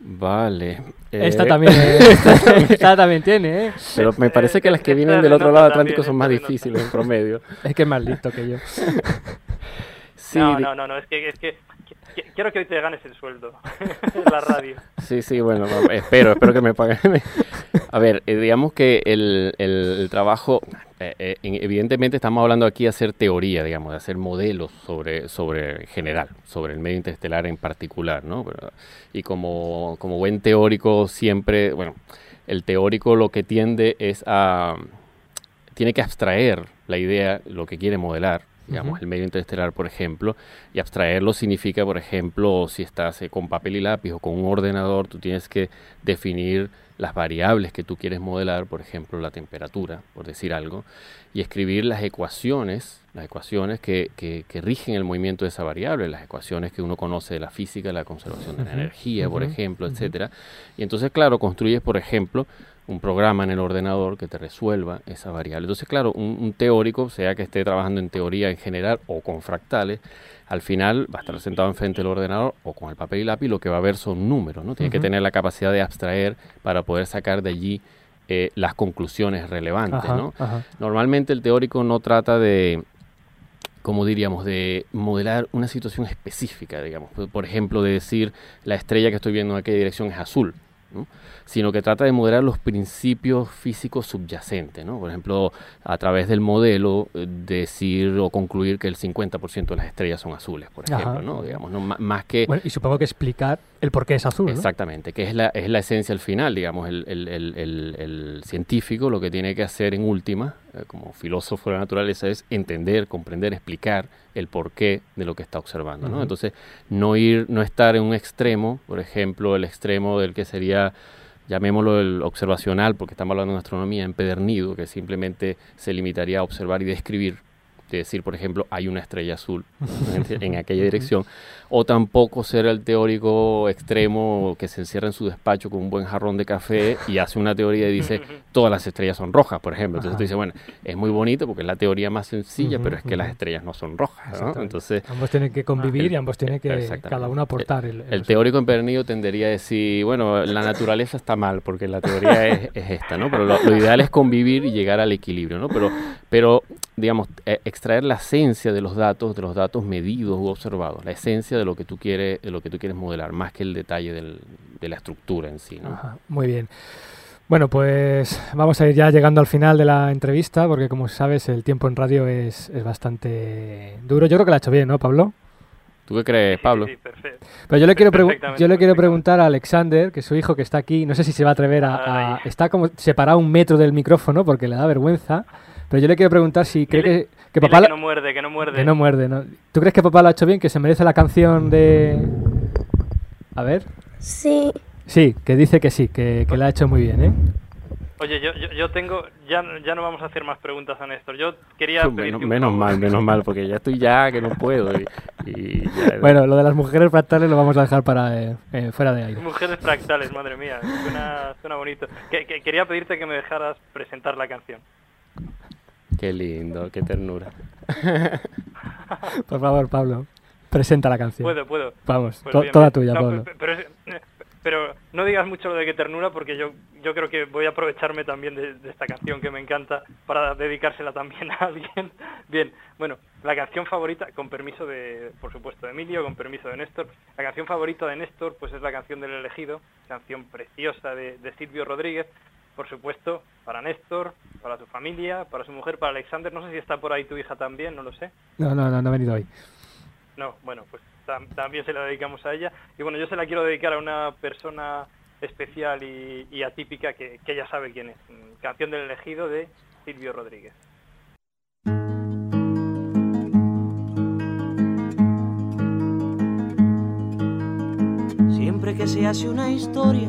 Vale. Esta eh, también, ¿eh? esta, esta también tiene, ¿eh? Pero me parece que las que Esta vienen del otro lado del Atlántico son más esta difíciles en promedio. Es que es más listo que yo. Sí, no, no, no, no, es que, es que quiero que hoy te ganes el sueldo en la radio. Sí, sí, bueno, espero, espero que me paguen. A ver, eh, digamos que el, el- el trabajo, eh, eh, en- evidentemente estamos hablando aquí de hacer teoría, digamos, de hacer modelos sobre, sobre en general, sobre el medio interestelar en particular, ¿no? Y como, como buen teórico siempre, bueno, el teórico lo que tiende es a, tiene que abstraer la idea, lo que quiere modelar, digamos, el medio interestelar, por ejemplo, y abstraerlo significa, por ejemplo, si estás eh, con papel y lápiz o con un ordenador, tú tienes que definir las variables que tú quieres modelar, por ejemplo, la temperatura, por decir algo, y escribir las ecuaciones, las ecuaciones que, que- que rigen el movimiento de esa variable, las ecuaciones que uno conoce de la física, la conservación de la energía, por ejemplo, etcétera. Y entonces, claro, construyes, por ejemplo, un programa en el ordenador que te resuelva esa variable. Entonces, claro, un, un teórico, sea que esté trabajando en teoría en general o con fractales, al final va a estar sentado enfrente del ordenador o con el papel y lápiz, lo que va a ver son números, ¿no? Tiene que tener la capacidad de abstraer para poder sacar de allí eh, las conclusiones relevantes, Ajá, ¿no? ajá. Normalmente el teórico no trata de, como diríamos, de modelar una situación específica, digamos. Por- Por ejemplo, de decir la estrella que estoy viendo en aquella dirección es azul, ¿no? Sino que trata de modelar los principios físicos subyacentes. ¿no? Por ejemplo, a través del modelo, eh, decir o concluir que el 50% de las estrellas son azules, por Ajá. ejemplo. ¿no? Digamos, más que... Bueno, y supongo que explicar el por qué es azul, ¿no? Exactamente, que es la, es la esencia al final, digamos, el, el- el- el- científico lo que tiene que hacer en última, eh, como filósofo de la naturaleza, es entender, comprender, explicar el porqué de lo que está observando, ¿no? Entonces, no ir, no estar en un extremo, por ejemplo, el extremo del que sería, llamémoslo el observacional, porque estamos hablando de astronomía, empedernido, que simplemente se limitaría a observar y describir, de decir, por ejemplo, hay una estrella azul en, en aquella dirección, o tampoco ser el teórico extremo que se encierra en su despacho con un buen jarrón de café y hace una teoría y dice todas las estrellas son rojas, por ejemplo. Entonces Ajá. tú dices, bueno, es muy bonito porque es la teoría más sencilla, Ujú, pero es que las ujú. estrellas no son rojas, ¿no? Entonces, Ambos tienen que convivir el- y ambos tienen que cada uno aportar el, el teórico empedernido tendería a decir, bueno, la naturaleza está mal porque la teoría es, es esta, ¿no? Pero lo, lo ideal es convivir y llegar al equilibrio, ¿no? Pero, pero digamos, eh, extraer la esencia de los datos, de los datos medidos u observados, la esencia de lo que tú quieres, de lo que tú quieres modelar, más que el detalle del- de la estructura en sí, ¿no? Ajá, muy bien. Bueno, pues vamos a ir ya llegando al final de la entrevista, porque como sabes, el tiempo en radio es, es bastante duro. Yo creo que la ha hecho bien, ¿no, Pablo? ¿Tú qué crees, Pablo? Sí, sí, perfecto. Pero yo le quiero, yo le quiero preguntar a Alexander, que es su hijo que está aquí, no sé si se va a atrever a... a- está como separado un metro del micrófono porque le da vergüenza, pero yo le quiero preguntar si cree Dile- que, que papá... que no muerde, que no muerde. que no muerde, ¿no? ¿Tú crees que papá lo ha hecho bien, que se merece la canción de... A ver. Sí. Sí, que dice que sí, que, que la ha hecho muy bien, ¿eh? Oye, yo, yo, yo tengo, ya, ya no vamos a hacer más preguntas a Néstor. Yo quería Menos, un menos mal, menos mal, porque ya estoy ya que no puedo. Y, y ya- Bueno, lo de las mujeres fractales lo vamos a dejar para eh, eh, fuera de aire. Mujeres fractales, madre mía, suena, suena bonito. Que, que- quería pedirte que me dejaras presentar la canción. Qué lindo, qué ternura. Por favor, Pablo, presenta la canción. Puedo, puedo. Vamos, Pues to- bien, toda tuya, No, Pablo. pe- Pero, no digas mucho lo de que ternura porque yo, yo creo que voy a aprovecharme también de, de esta canción que me encanta para dedicársela también a alguien. Bien, bueno, la canción favorita, con permiso de, por supuesto, de Emilio, con permiso de Néstor, la canción favorita de Néstor pues es la canción del elegido, canción preciosa de, de Silvio Rodríguez, por supuesto, para Néstor, para su familia, para su mujer, para Alexander, no sé si está por ahí tu hija también, no lo sé. No, no, no, no ha venido hoy. No, bueno, pues tam- también se la dedicamos a ella. Y bueno, yo se la quiero dedicar a una persona especial y, y atípica que, que ella sabe quién es. Canción del elegido de Silvio Rodríguez. Siempre que se hace una historia,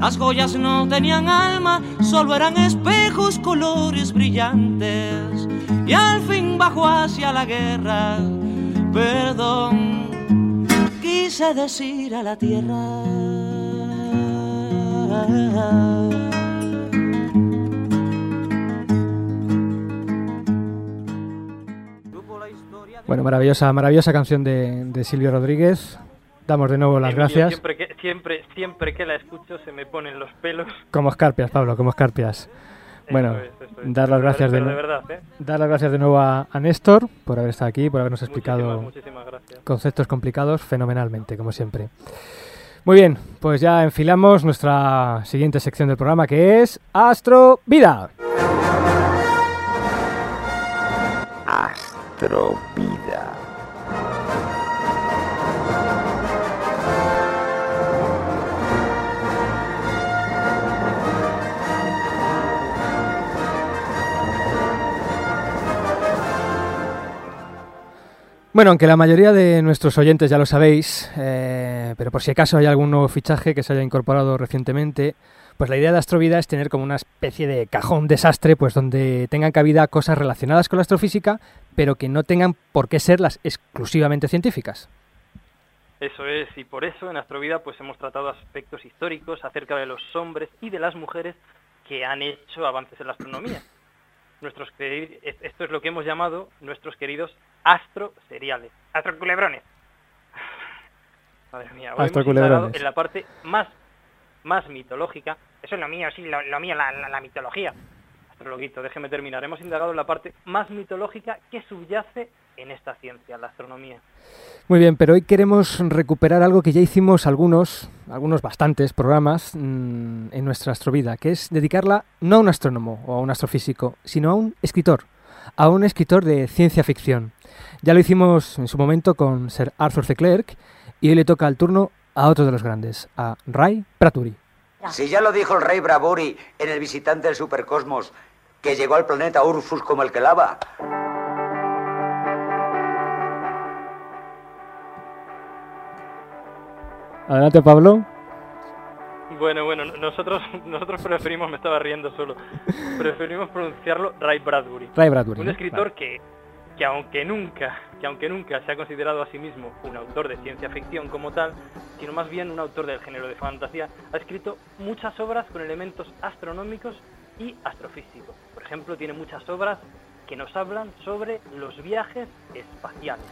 Las joyas no tenían alma, solo eran espejos, colores brillantes. Y al fin bajó hacia la guerra, perdón, quise decir a la tierra. Bueno, maravillosa, maravillosa canción de, de Silvio Rodríguez. Damos de nuevo las Emilio, gracias. Siempre que, siempre, siempre que la escucho se me ponen los pelos. Como escarpias, Pablo, como escarpias. Bueno, es, eso es. dar las gracias de, de verdad, ¿eh? dar las gracias de nuevo a, a Néstor por haber estado aquí, por habernos explicado Muchísimas, muchísimas gracias. conceptos complicados fenomenalmente, como siempre. Muy bien, pues ya enfilamos nuestra siguiente sección del programa que es Astro Vida. Astrovida. Bueno, aunque la mayoría de nuestros oyentes ya lo sabéis, eh, pero por si acaso hay algún nuevo fichaje que se haya incorporado recientemente, pues la idea de Astrovida es tener como una especie de cajón desastre, pues donde tengan cabida cosas relacionadas con la astrofísica, pero que no tengan por qué ser las exclusivamente científicas. Eso es, y por eso en Astrovida pues hemos tratado aspectos históricos acerca de los hombres y de las mujeres que han hecho avances en la astronomía. Nuestros esto es lo que hemos llamado nuestros queridos astroseriales, astroculebrones. Madre mía, hoy hemos Astroculebrones. indagado en la parte más más mitológica. Eso es lo mío, sí, lo, lo mío, la, la- la mitología. Astrologuito, déjeme terminar. Hemos indagado en la parte más mitológica que subyace en esta ciencia, la astronomía. Muy bien, pero hoy queremos recuperar algo que ya hicimos algunos, algunos bastantes programas mm, en nuestra astrovida, que es dedicarla no a un astrónomo o a un astrofísico, sino a un escritor, a un escritor de ciencia ficción. Ya lo hicimos en su momento con Sir Arthur C. Clarke y hoy le toca el turno a otro de los grandes, a Ray Bradbury. Si ya lo dijo el rey Bravuri en el visitante del supercosmos, que llegó al planeta Urfus como el que lava. Adelante, Pablo. Bueno, bueno, nosotros nosotros preferimos, me estaba riendo solo, preferimos pronunciarlo Ray Bradbury. Ray Bradbury, Un escritor que, que aunque nunca, que aunque nunca se ha considerado a sí mismo un autor de ciencia ficción como tal, sino más bien un autor del género de fantasía, ha escrito muchas obras con elementos astronómicos y astrofísicos. Por ejemplo, tiene muchas obras que nos hablan sobre los viajes espaciales.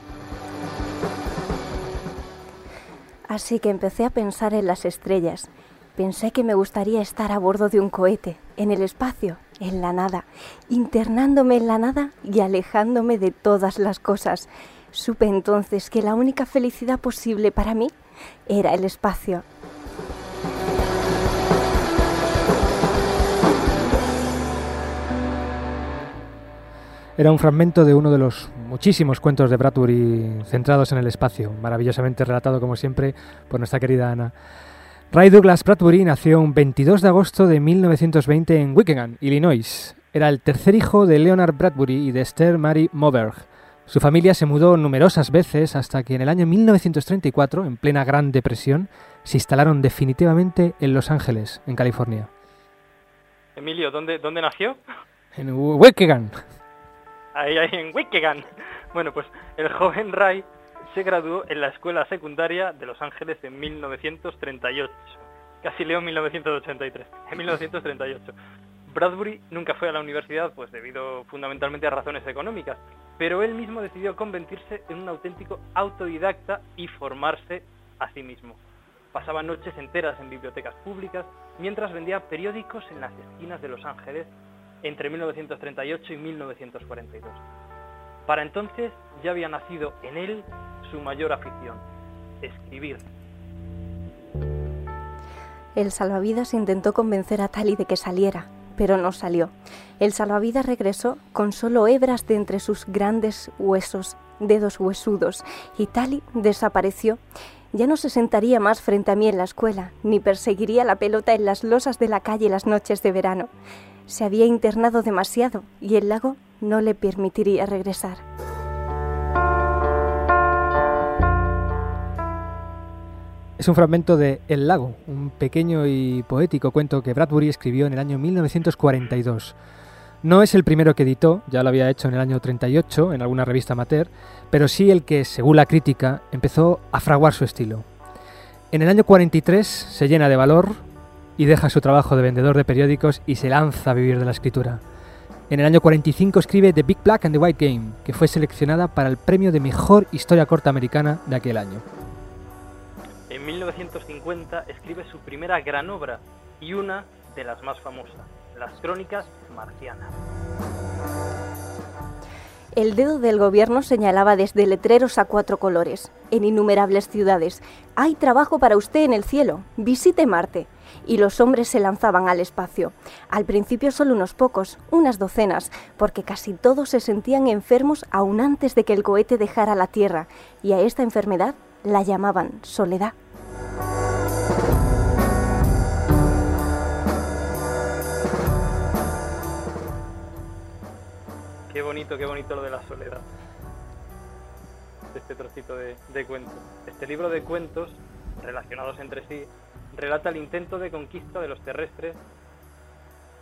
Así que empecé a pensar en las estrellas. Pensé que me gustaría estar a bordo de un cohete, en el espacio, en la nada, internándome en la nada y alejándome de todas las cosas. Supe entonces que la única felicidad posible para mí era el espacio. Era un fragmento de uno de los muchísimos cuentos de Bradbury centrados en el espacio, maravillosamente relatado como siempre por nuestra querida Ana. Ray Douglas Bradbury nació un 22 de agosto de 1920 en Wickenham, Illinois. Era el tercer hijo de Leonard Bradbury y de Esther Mary Moberg. Su familia se mudó numerosas veces hasta que en el año 1934, en plena Gran Depresión, se instalaron definitivamente en Los Ángeles, en California. Emilio, ¿dónde, dónde nació? En Wickenham. Ahí, ahí en Wickenham. Bueno, pues el joven Ray se graduó en la escuela secundaria de Los Ángeles en 1938. Casi leo 1983. En 1938. Bradbury nunca fue a la universidad, pues debido fundamentalmente a razones económicas, pero él mismo decidió convertirse en un auténtico autodidacta y formarse a sí mismo. Pasaba noches enteras en bibliotecas públicas mientras vendía periódicos en las esquinas de Los Ángeles entre 1938 y 1942. Para entonces ya había nacido en él su mayor afición, escribir. El salvavidas intentó convencer a Tali de que saliera, pero no salió. El salvavidas regresó con solo hebras de entre sus grandes huesos, dedos huesudos, y Tali desapareció. Ya no se sentaría más frente a mí en la escuela, ni perseguiría la pelota en las losas de la calle las noches de verano. Se había internado demasiado y el lago no le permitiría regresar. Es un fragmento de El lago, un pequeño y poético cuento que Bradbury escribió en el año 1942. No es el primero que editó, ya lo había hecho en el año 38 en alguna revista amateur, pero sí el que, según la crítica, empezó a fraguar su estilo. En el año 43 se llena de valor y deja su trabajo de vendedor de periódicos y se lanza a vivir de la escritura. En el año 45 escribe The Big Black and the White Game, que fue seleccionada para el premio de mejor historia corta americana de aquel año. En 1950 escribe su primera gran obra y una de las más famosas, Las Crónicas Marcianas. El dedo del gobierno señalaba desde letreros a cuatro colores, en innumerables ciudades. Hay trabajo para usted en el cielo. Visite Marte. Y los hombres se lanzaban al espacio. Al principio solo unos pocos, unas docenas, porque casi todos se sentían enfermos aún antes de que el cohete dejara la Tierra, y a esta enfermedad la llamaban soledad. Qué bonito, qué bonito lo de la soledad. Este trocito de, de cuento. Este libro de cuentos, relacionados entre sí, relata el intento de conquista de los terrestres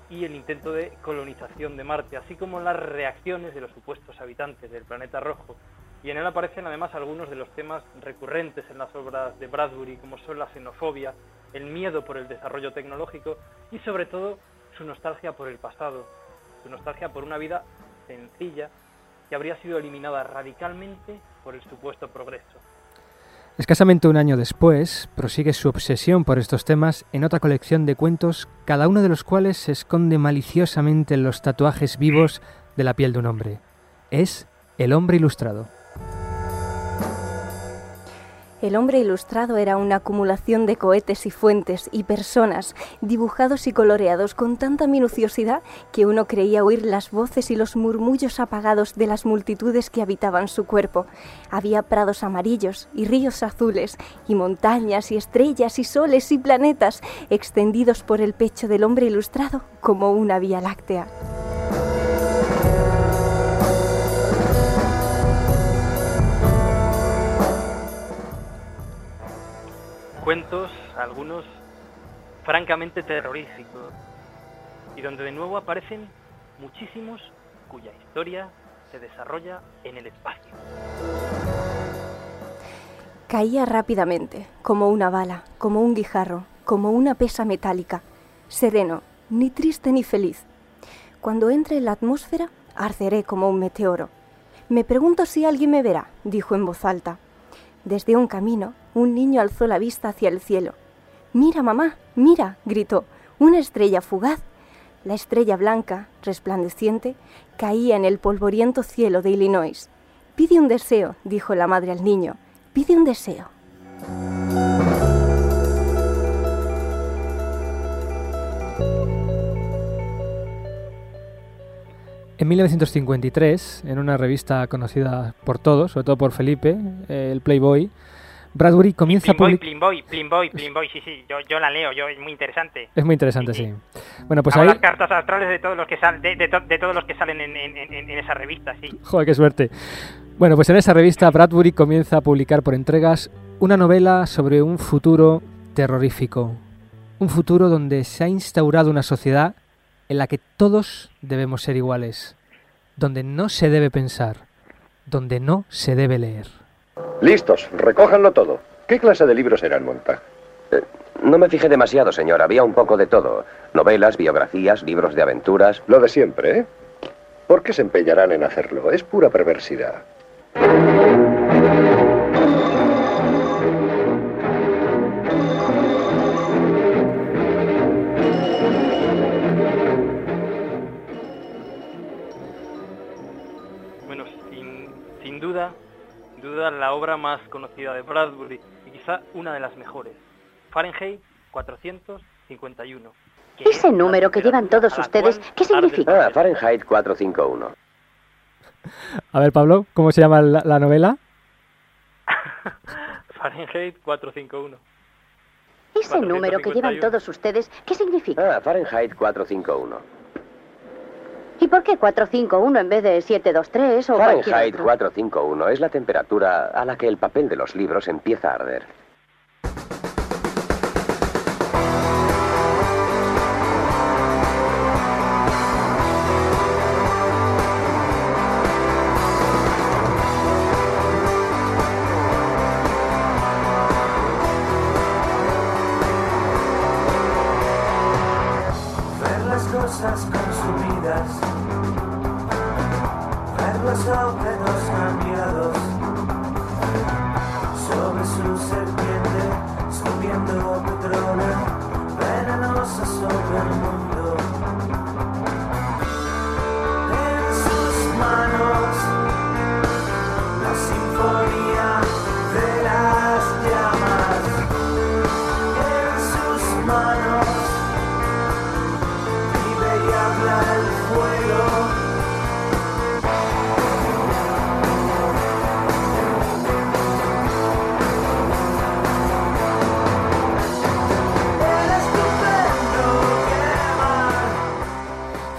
y el intento de colonización de Marte, así como las reacciones de los supuestos habitantes del planeta rojo. Y en él aparecen además algunos de los temas recurrentes en las obras de Bradbury, como son la xenofobia, el miedo por el desarrollo tecnológico y sobre todo su nostalgia por el pasado, su nostalgia por una vida sencilla que habría sido eliminada radicalmente por el supuesto progreso. Escasamente un año después, prosigue su obsesión por estos temas en otra colección de cuentos, cada uno de los cuales se esconde maliciosamente en los tatuajes vivos de la piel de un hombre. Es El hombre ilustrado. El hombre ilustrado era una acumulación de cohetes y fuentes y personas, dibujados y coloreados con tanta minuciosidad que uno creía oír las voces y los murmullos apagados de las multitudes que habitaban su cuerpo. Había prados amarillos y ríos azules, y montañas y estrellas y soles y planetas extendidos por el pecho del hombre ilustrado como una vía láctea. Cuentos, algunos francamente terroríficos, y donde de nuevo aparecen muchísimos cuya historia se desarrolla en el espacio. Caía rápidamente, como una bala, como un guijarro, como una pesa metálica, sereno, ni triste ni feliz. Cuando entre en la atmósfera, arderé como un meteoro. Me pregunto si alguien me verá, dijo en voz alta. Desde un camino, un niño alzó la vista hacia el cielo. Mira, mamá, mira, gritó, una estrella fugaz. La estrella blanca, resplandeciente, caía en el polvoriento cielo de Illinois. Pide un deseo, dijo la madre al niño. Pide un deseo. En 1953, en una revista conocida por todos, sobre todo por Felipe, eh, el Playboy, Bradbury comienza a Plimboy, publicar... Plimboy, Plimboy, Plimboy, sí, sí, yo, yo la leo, yo, es muy interesante. Es muy interesante, sí. Bueno, pues Hago ahí... las cartas astrales de todos los que, sal, de, de to- de todos los que salen en, en- en- en esa revista, sí. Joder, qué suerte. Bueno, pues en esa revista Bradbury comienza a publicar por entregas una novela sobre un futuro terrorífico. Un futuro donde se ha instaurado una sociedad en la que todos debemos ser iguales, donde no se debe pensar, donde no se debe leer. Listos, recójanlo todo. ¿Qué clase de libros eran, Montag? Eh, no me fijé demasiado, señor. Había un poco de todo. Novelas, biografías, libros de aventuras. Lo de siempre, ¿eh? ¿Por qué se empeñarán en hacerlo? Es pura perversidad. Duda, sin duda la obra más conocida de Bradbury y quizá una de las mejores. Fahrenheit 451. que Ese es número que llevan todos ustedes, ¿qué significa? Ah, Fahrenheit 451. A ver, Pablo, ¿cómo se llama la, la novela? Fahrenheit 451. Ese número que llevan 451. todos ustedes, ¿qué significa? Ah, Fahrenheit 451. ¿Y por qué 451 en vez de 723 o cualquier Fahrenheit otro? 451 es la temperatura a la que el papel de los libros empieza a arder.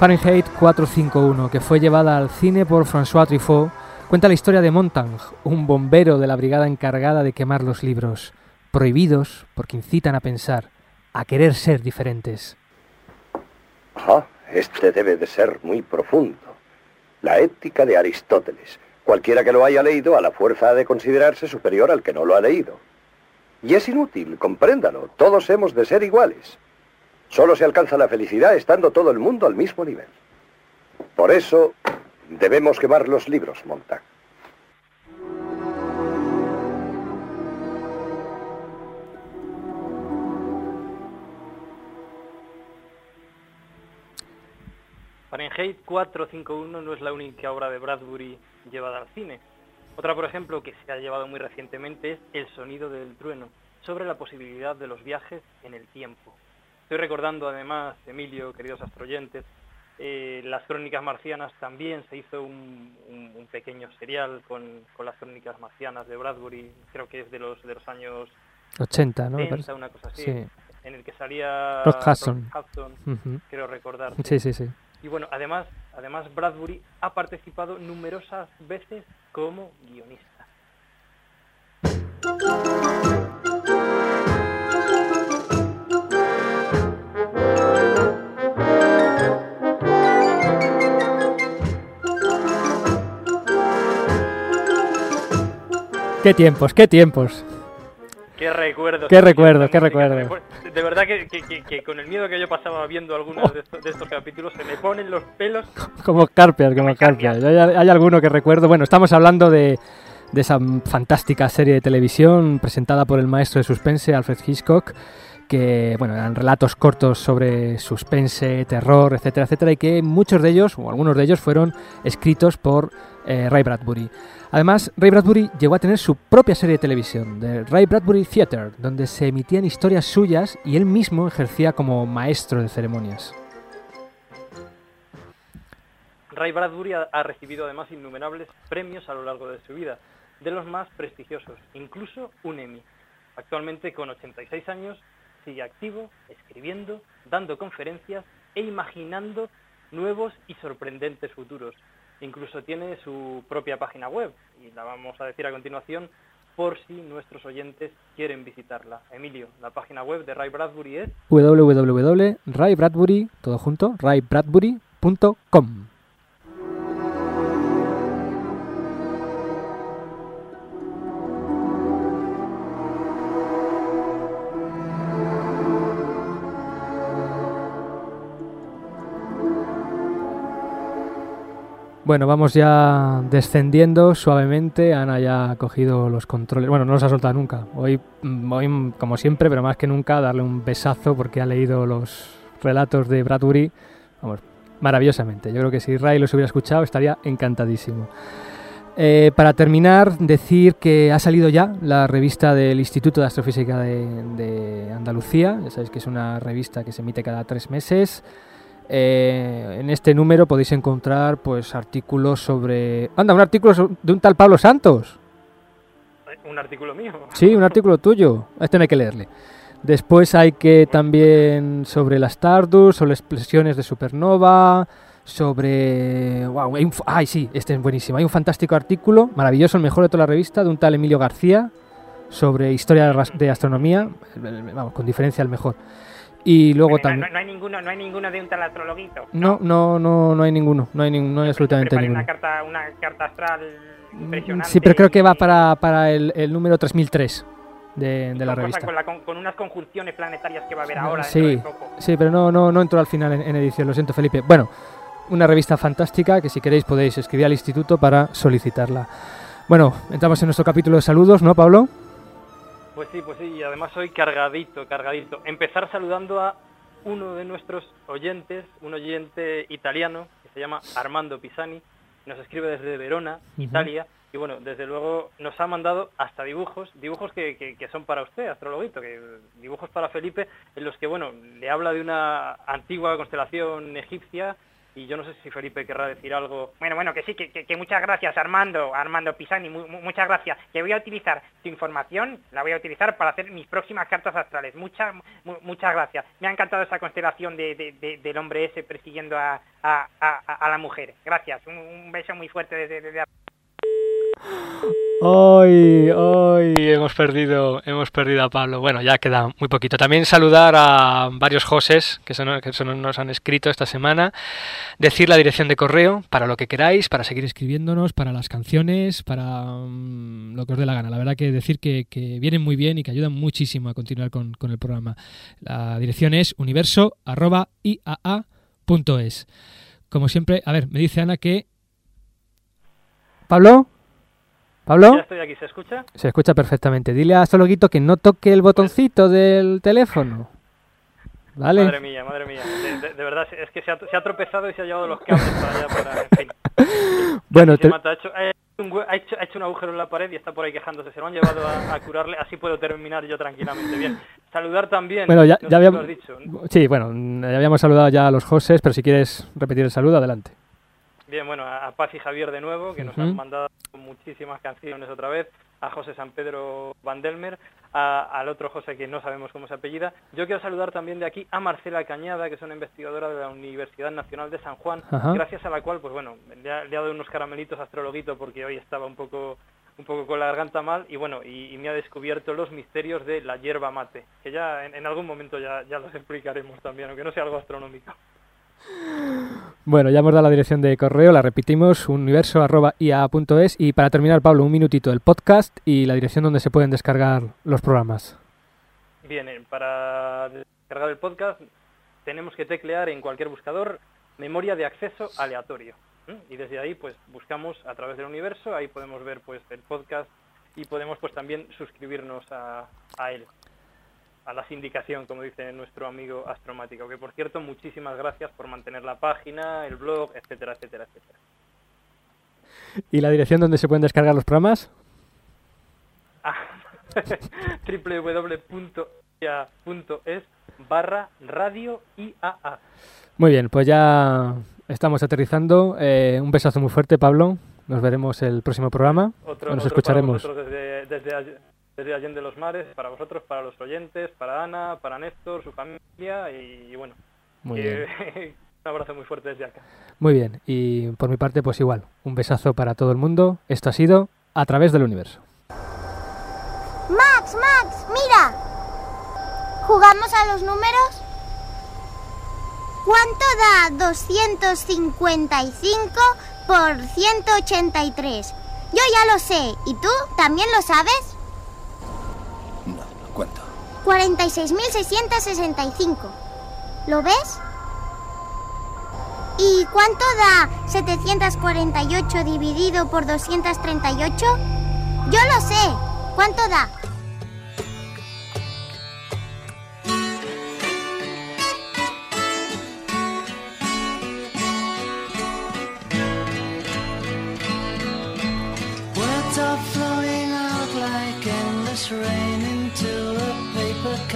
Fahrenheit 451, que fue llevada al cine por François Truffaut, cuenta la historia de Montang, un bombero de la brigada encargada de quemar los libros, prohibidos porque incitan a pensar, a querer ser diferentes. Ah, este debe de ser muy profundo. La ética de Aristóteles. Cualquiera que lo haya leído a la fuerza ha de considerarse superior al que no lo ha leído. Y es inútil, compréndalo. Todos hemos de ser iguales. Solo se alcanza la felicidad estando todo el mundo al mismo nivel. Por eso debemos quemar los libros, Montag. Fahrenheit 451 no es la única obra de Bradbury llevada al cine. Otra, por ejemplo, que se ha llevado muy recientemente es El sonido del trueno, sobre la posibilidad de los viajes en el tiempo. Estoy recordando además, Emilio, queridos astroyentes, eh, las crónicas marcianas también se hizo un, un- un pequeño serial con, con las crónicas marcianas de Bradbury, creo que es de los, de los años 80, ¿no? Me 70, parece. una cosa así, Sí. en el que salía Rock Hudson. Quiero recordar. Sí, sí, sí. Y bueno, además, además Bradbury ha participado numerosas veces como guionista. ¡Qué tiempos, qué tiempos! Qué recuerdos. Qué recuerdo, qué recuerdo. De verdad que, que- que- que con el miedo que yo pasaba viendo algunos de estos, de estos capítulos se me ponen los pelos. Como Carpias, como Carpias. Hay, hay alguno que recuerdo. Bueno, estamos hablando de, de esa fantástica serie de televisión presentada por el maestro de suspense Alfred Hitchcock, que bueno, eran relatos cortos sobre suspense, terror, etcétera, etcétera, y que muchos de ellos, o algunos de ellos, fueron escritos por eh, Ray Bradbury. Además, Ray Bradbury llegó a tener su propia serie de televisión, The Ray Bradbury Theatre, donde se emitían historias suyas y él mismo ejercía como maestro de ceremonias. Ray Bradbury ha recibido además innumerables premios a lo largo de su vida, de los más prestigiosos, incluso un Emmy. Actualmente, con 86 años, sigue activo, escribiendo, dando conferencias e imaginando nuevos y sorprendentes futuros. Incluso tiene su propia página web, y la vamos a decir a continuación por si nuestros oyentes quieren visitarla. Emilio, la página web de Ray Bradbury es www.raybradbury, todo junto, raybradbury.com. Bueno, vamos ya descendiendo suavemente. Ana ya ha cogido los controles. Bueno, no los ha soltado nunca. Hoy, mm, hoy, como siempre, pero más que nunca, darle un besazo porque ha leído los relatos de Bradbury. Vamos, maravillosamente. Yo creo que si Ray los hubiera escuchado estaría encantadísimo. Eh, para terminar, decir que ha salido ya la revista del Instituto de Astrofísica de, de Andalucía. Ya sabéis que es una revista que se emite cada tres meses. Eh, en este número podéis encontrar pues artículos sobre... Anda, un artículo de un tal Pablo Santos. un artículo mío. Sí, un artículo tuyo. Este no hay que leerle. Después hay que también sobre las Stardust, sobre explosiones de supernova, sobre... Wow, un Ay, sí, este es buenísimo. Hay un fantástico artículo, maravilloso, el mejor de toda la revista, de un tal Emilio García, sobre historia de astronomía, vamos, con diferencia el mejor. Y luego No, también... no- no hay ninguno, no hay ninguno de un tal astrologuito. No, no, no, no hay ninguno, no hay, nin- no hay absolutamente ninguno. una carta, una carta astral impresionante. Sí, pero creo que va para, para el, el número 3003 de, de la revista. Con, la- con- con unas conjunciones planetarias que va a haber ahora. Sí, de poco. sí, pero no, no, no entró al final en, en edición, lo siento Felipe. Bueno, una revista fantástica que si queréis podéis escribir al instituto para solicitarla. Bueno, entramos en nuestro capítulo de saludos, ¿no, Pablo? Pues sí, pues sí, y además soy cargadito, cargadito. Empezar saludando a uno de nuestros oyentes, un oyente italiano que se llama Armando Pisani, nos escribe desde Verona. Italia, y bueno, desde luego nos ha mandado hasta dibujos, dibujos que, que- que son para usted, astrologuito, que dibujos para Felipe, en los que, bueno, le habla de una antigua constelación egipcia, y yo no sé si Felipe querrá decir algo. Bueno, bueno, que sí, que, muchas gracias Armando, Armando Pisani, mu- mu- muchas gracias. Que voy a utilizar tu información, la voy a utilizar para hacer mis próximas cartas astrales. Muchas, mu- muchas gracias. Me ha encantado esa constelación de, de- de- del hombre ese persiguiendo a, a- a- a la mujer. Gracias, un, un beso muy fuerte desde... desde... Hoy, hoy hemos perdido, hemos perdido a Pablo. Bueno, ya queda muy poquito. También saludar a varios Joses que, son, que son- nos han escrito esta semana. Decir la dirección de correo para lo que queráis, para seguir escribiéndonos, para las canciones, para mm, lo que os dé la gana. La verdad que decir que, que vienen muy bien y que ayudan muchísimo a continuar con, con el programa. La dirección es universo.iaa.es. Como siempre, a ver, me dice Ana que... ¿Pablo? ¿Pablo? Ya estoy aquí, ¿se escucha? Se escucha perfectamente. Dile a Astrologuito que no toque el botoncito del teléfono. ¿Vale? Madre mía, madre mía. De, de- de verdad, es que se ha, se ha tropezado y se ha llevado los cables para allá, para... En fin. Bueno, te- mata, ha, hecho, ha hecho un, hue- ha hecho- ha hecho un agujero en la pared y está por ahí quejándose. Se lo han llevado a, a curarle, así puedo terminar yo tranquilamente. Bien. Saludar también. Bueno, ya, no ya habíamos... dicho. Sí, bueno, ya habíamos saludado ya a los Joses, pero si quieres repetir el saludo, adelante. Bien, bueno, a Paz y Javier de nuevo, que nos han mandado muchísimas canciones otra vez, a José San Pedro Vandelmer, a- al otro José que no sabemos cómo se apellida. Yo quiero saludar también de aquí a Marcela Cañada, que es una investigadora de la Universidad Nacional de San Juan, gracias a la cual, pues bueno, le ha, le ha dado unos caramelitos a astrologuito porque hoy estaba un poco un poco con la garganta mal y bueno, y, y me ha descubierto los misterios de la hierba mate, que ya en, en algún momento ya, ya los explicaremos también, aunque no sea algo astronómico. Bueno, ya hemos dado la dirección de correo, la repetimos, universo.ia.es y para terminar, Pablo, un minutito del podcast y la dirección donde se pueden descargar los programas. Bien, eh, para descargar el podcast tenemos que teclear en cualquier buscador memoria de acceso aleatorio. Y desde ahí pues buscamos a través del universo, ahí podemos ver pues el podcast y podemos pues también suscribirnos a, a él. A la sindicación, como dice nuestro amigo astromático. Que por cierto, muchísimas gracias por mantener la página, el blog, etcétera, etcétera, etcétera. ¿Y la dirección donde se pueden descargar los programas? Ah, www.ia.es barra radio IAA. Muy bien, pues ya estamos aterrizando. Eh, un besazo muy fuerte, Pablo. Nos veremos el próximo programa. Otro, Nos otro escucharemos. Para desde, desde, desde Allende los Mares, para vosotros, para los oyentes, para Ana, para Néstor, su familia y, y bueno. Muy que- un abrazo muy fuerte desde acá. Muy bien, y por mi parte, pues igual. Un besazo para todo el mundo. Esto ha sido A través del universo. Max, Max, mira. ¿Jugamos a los números? ¿Cuánto da 255 por 183? Yo ya lo sé. ¿Y tú también lo sabes? ¿Cuánto? 46.665. ¿Lo ves? ¿Y cuánto da 748 dividido por 238? Yo lo sé. ¿Cuánto da?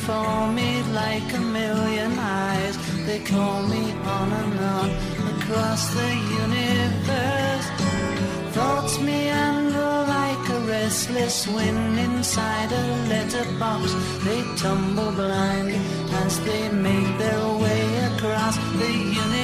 Before me like a million eyes. They call me on and on across the universe. Thoughts meander like a restless wind inside a letterbox. They tumble blind as they make their way across the universe.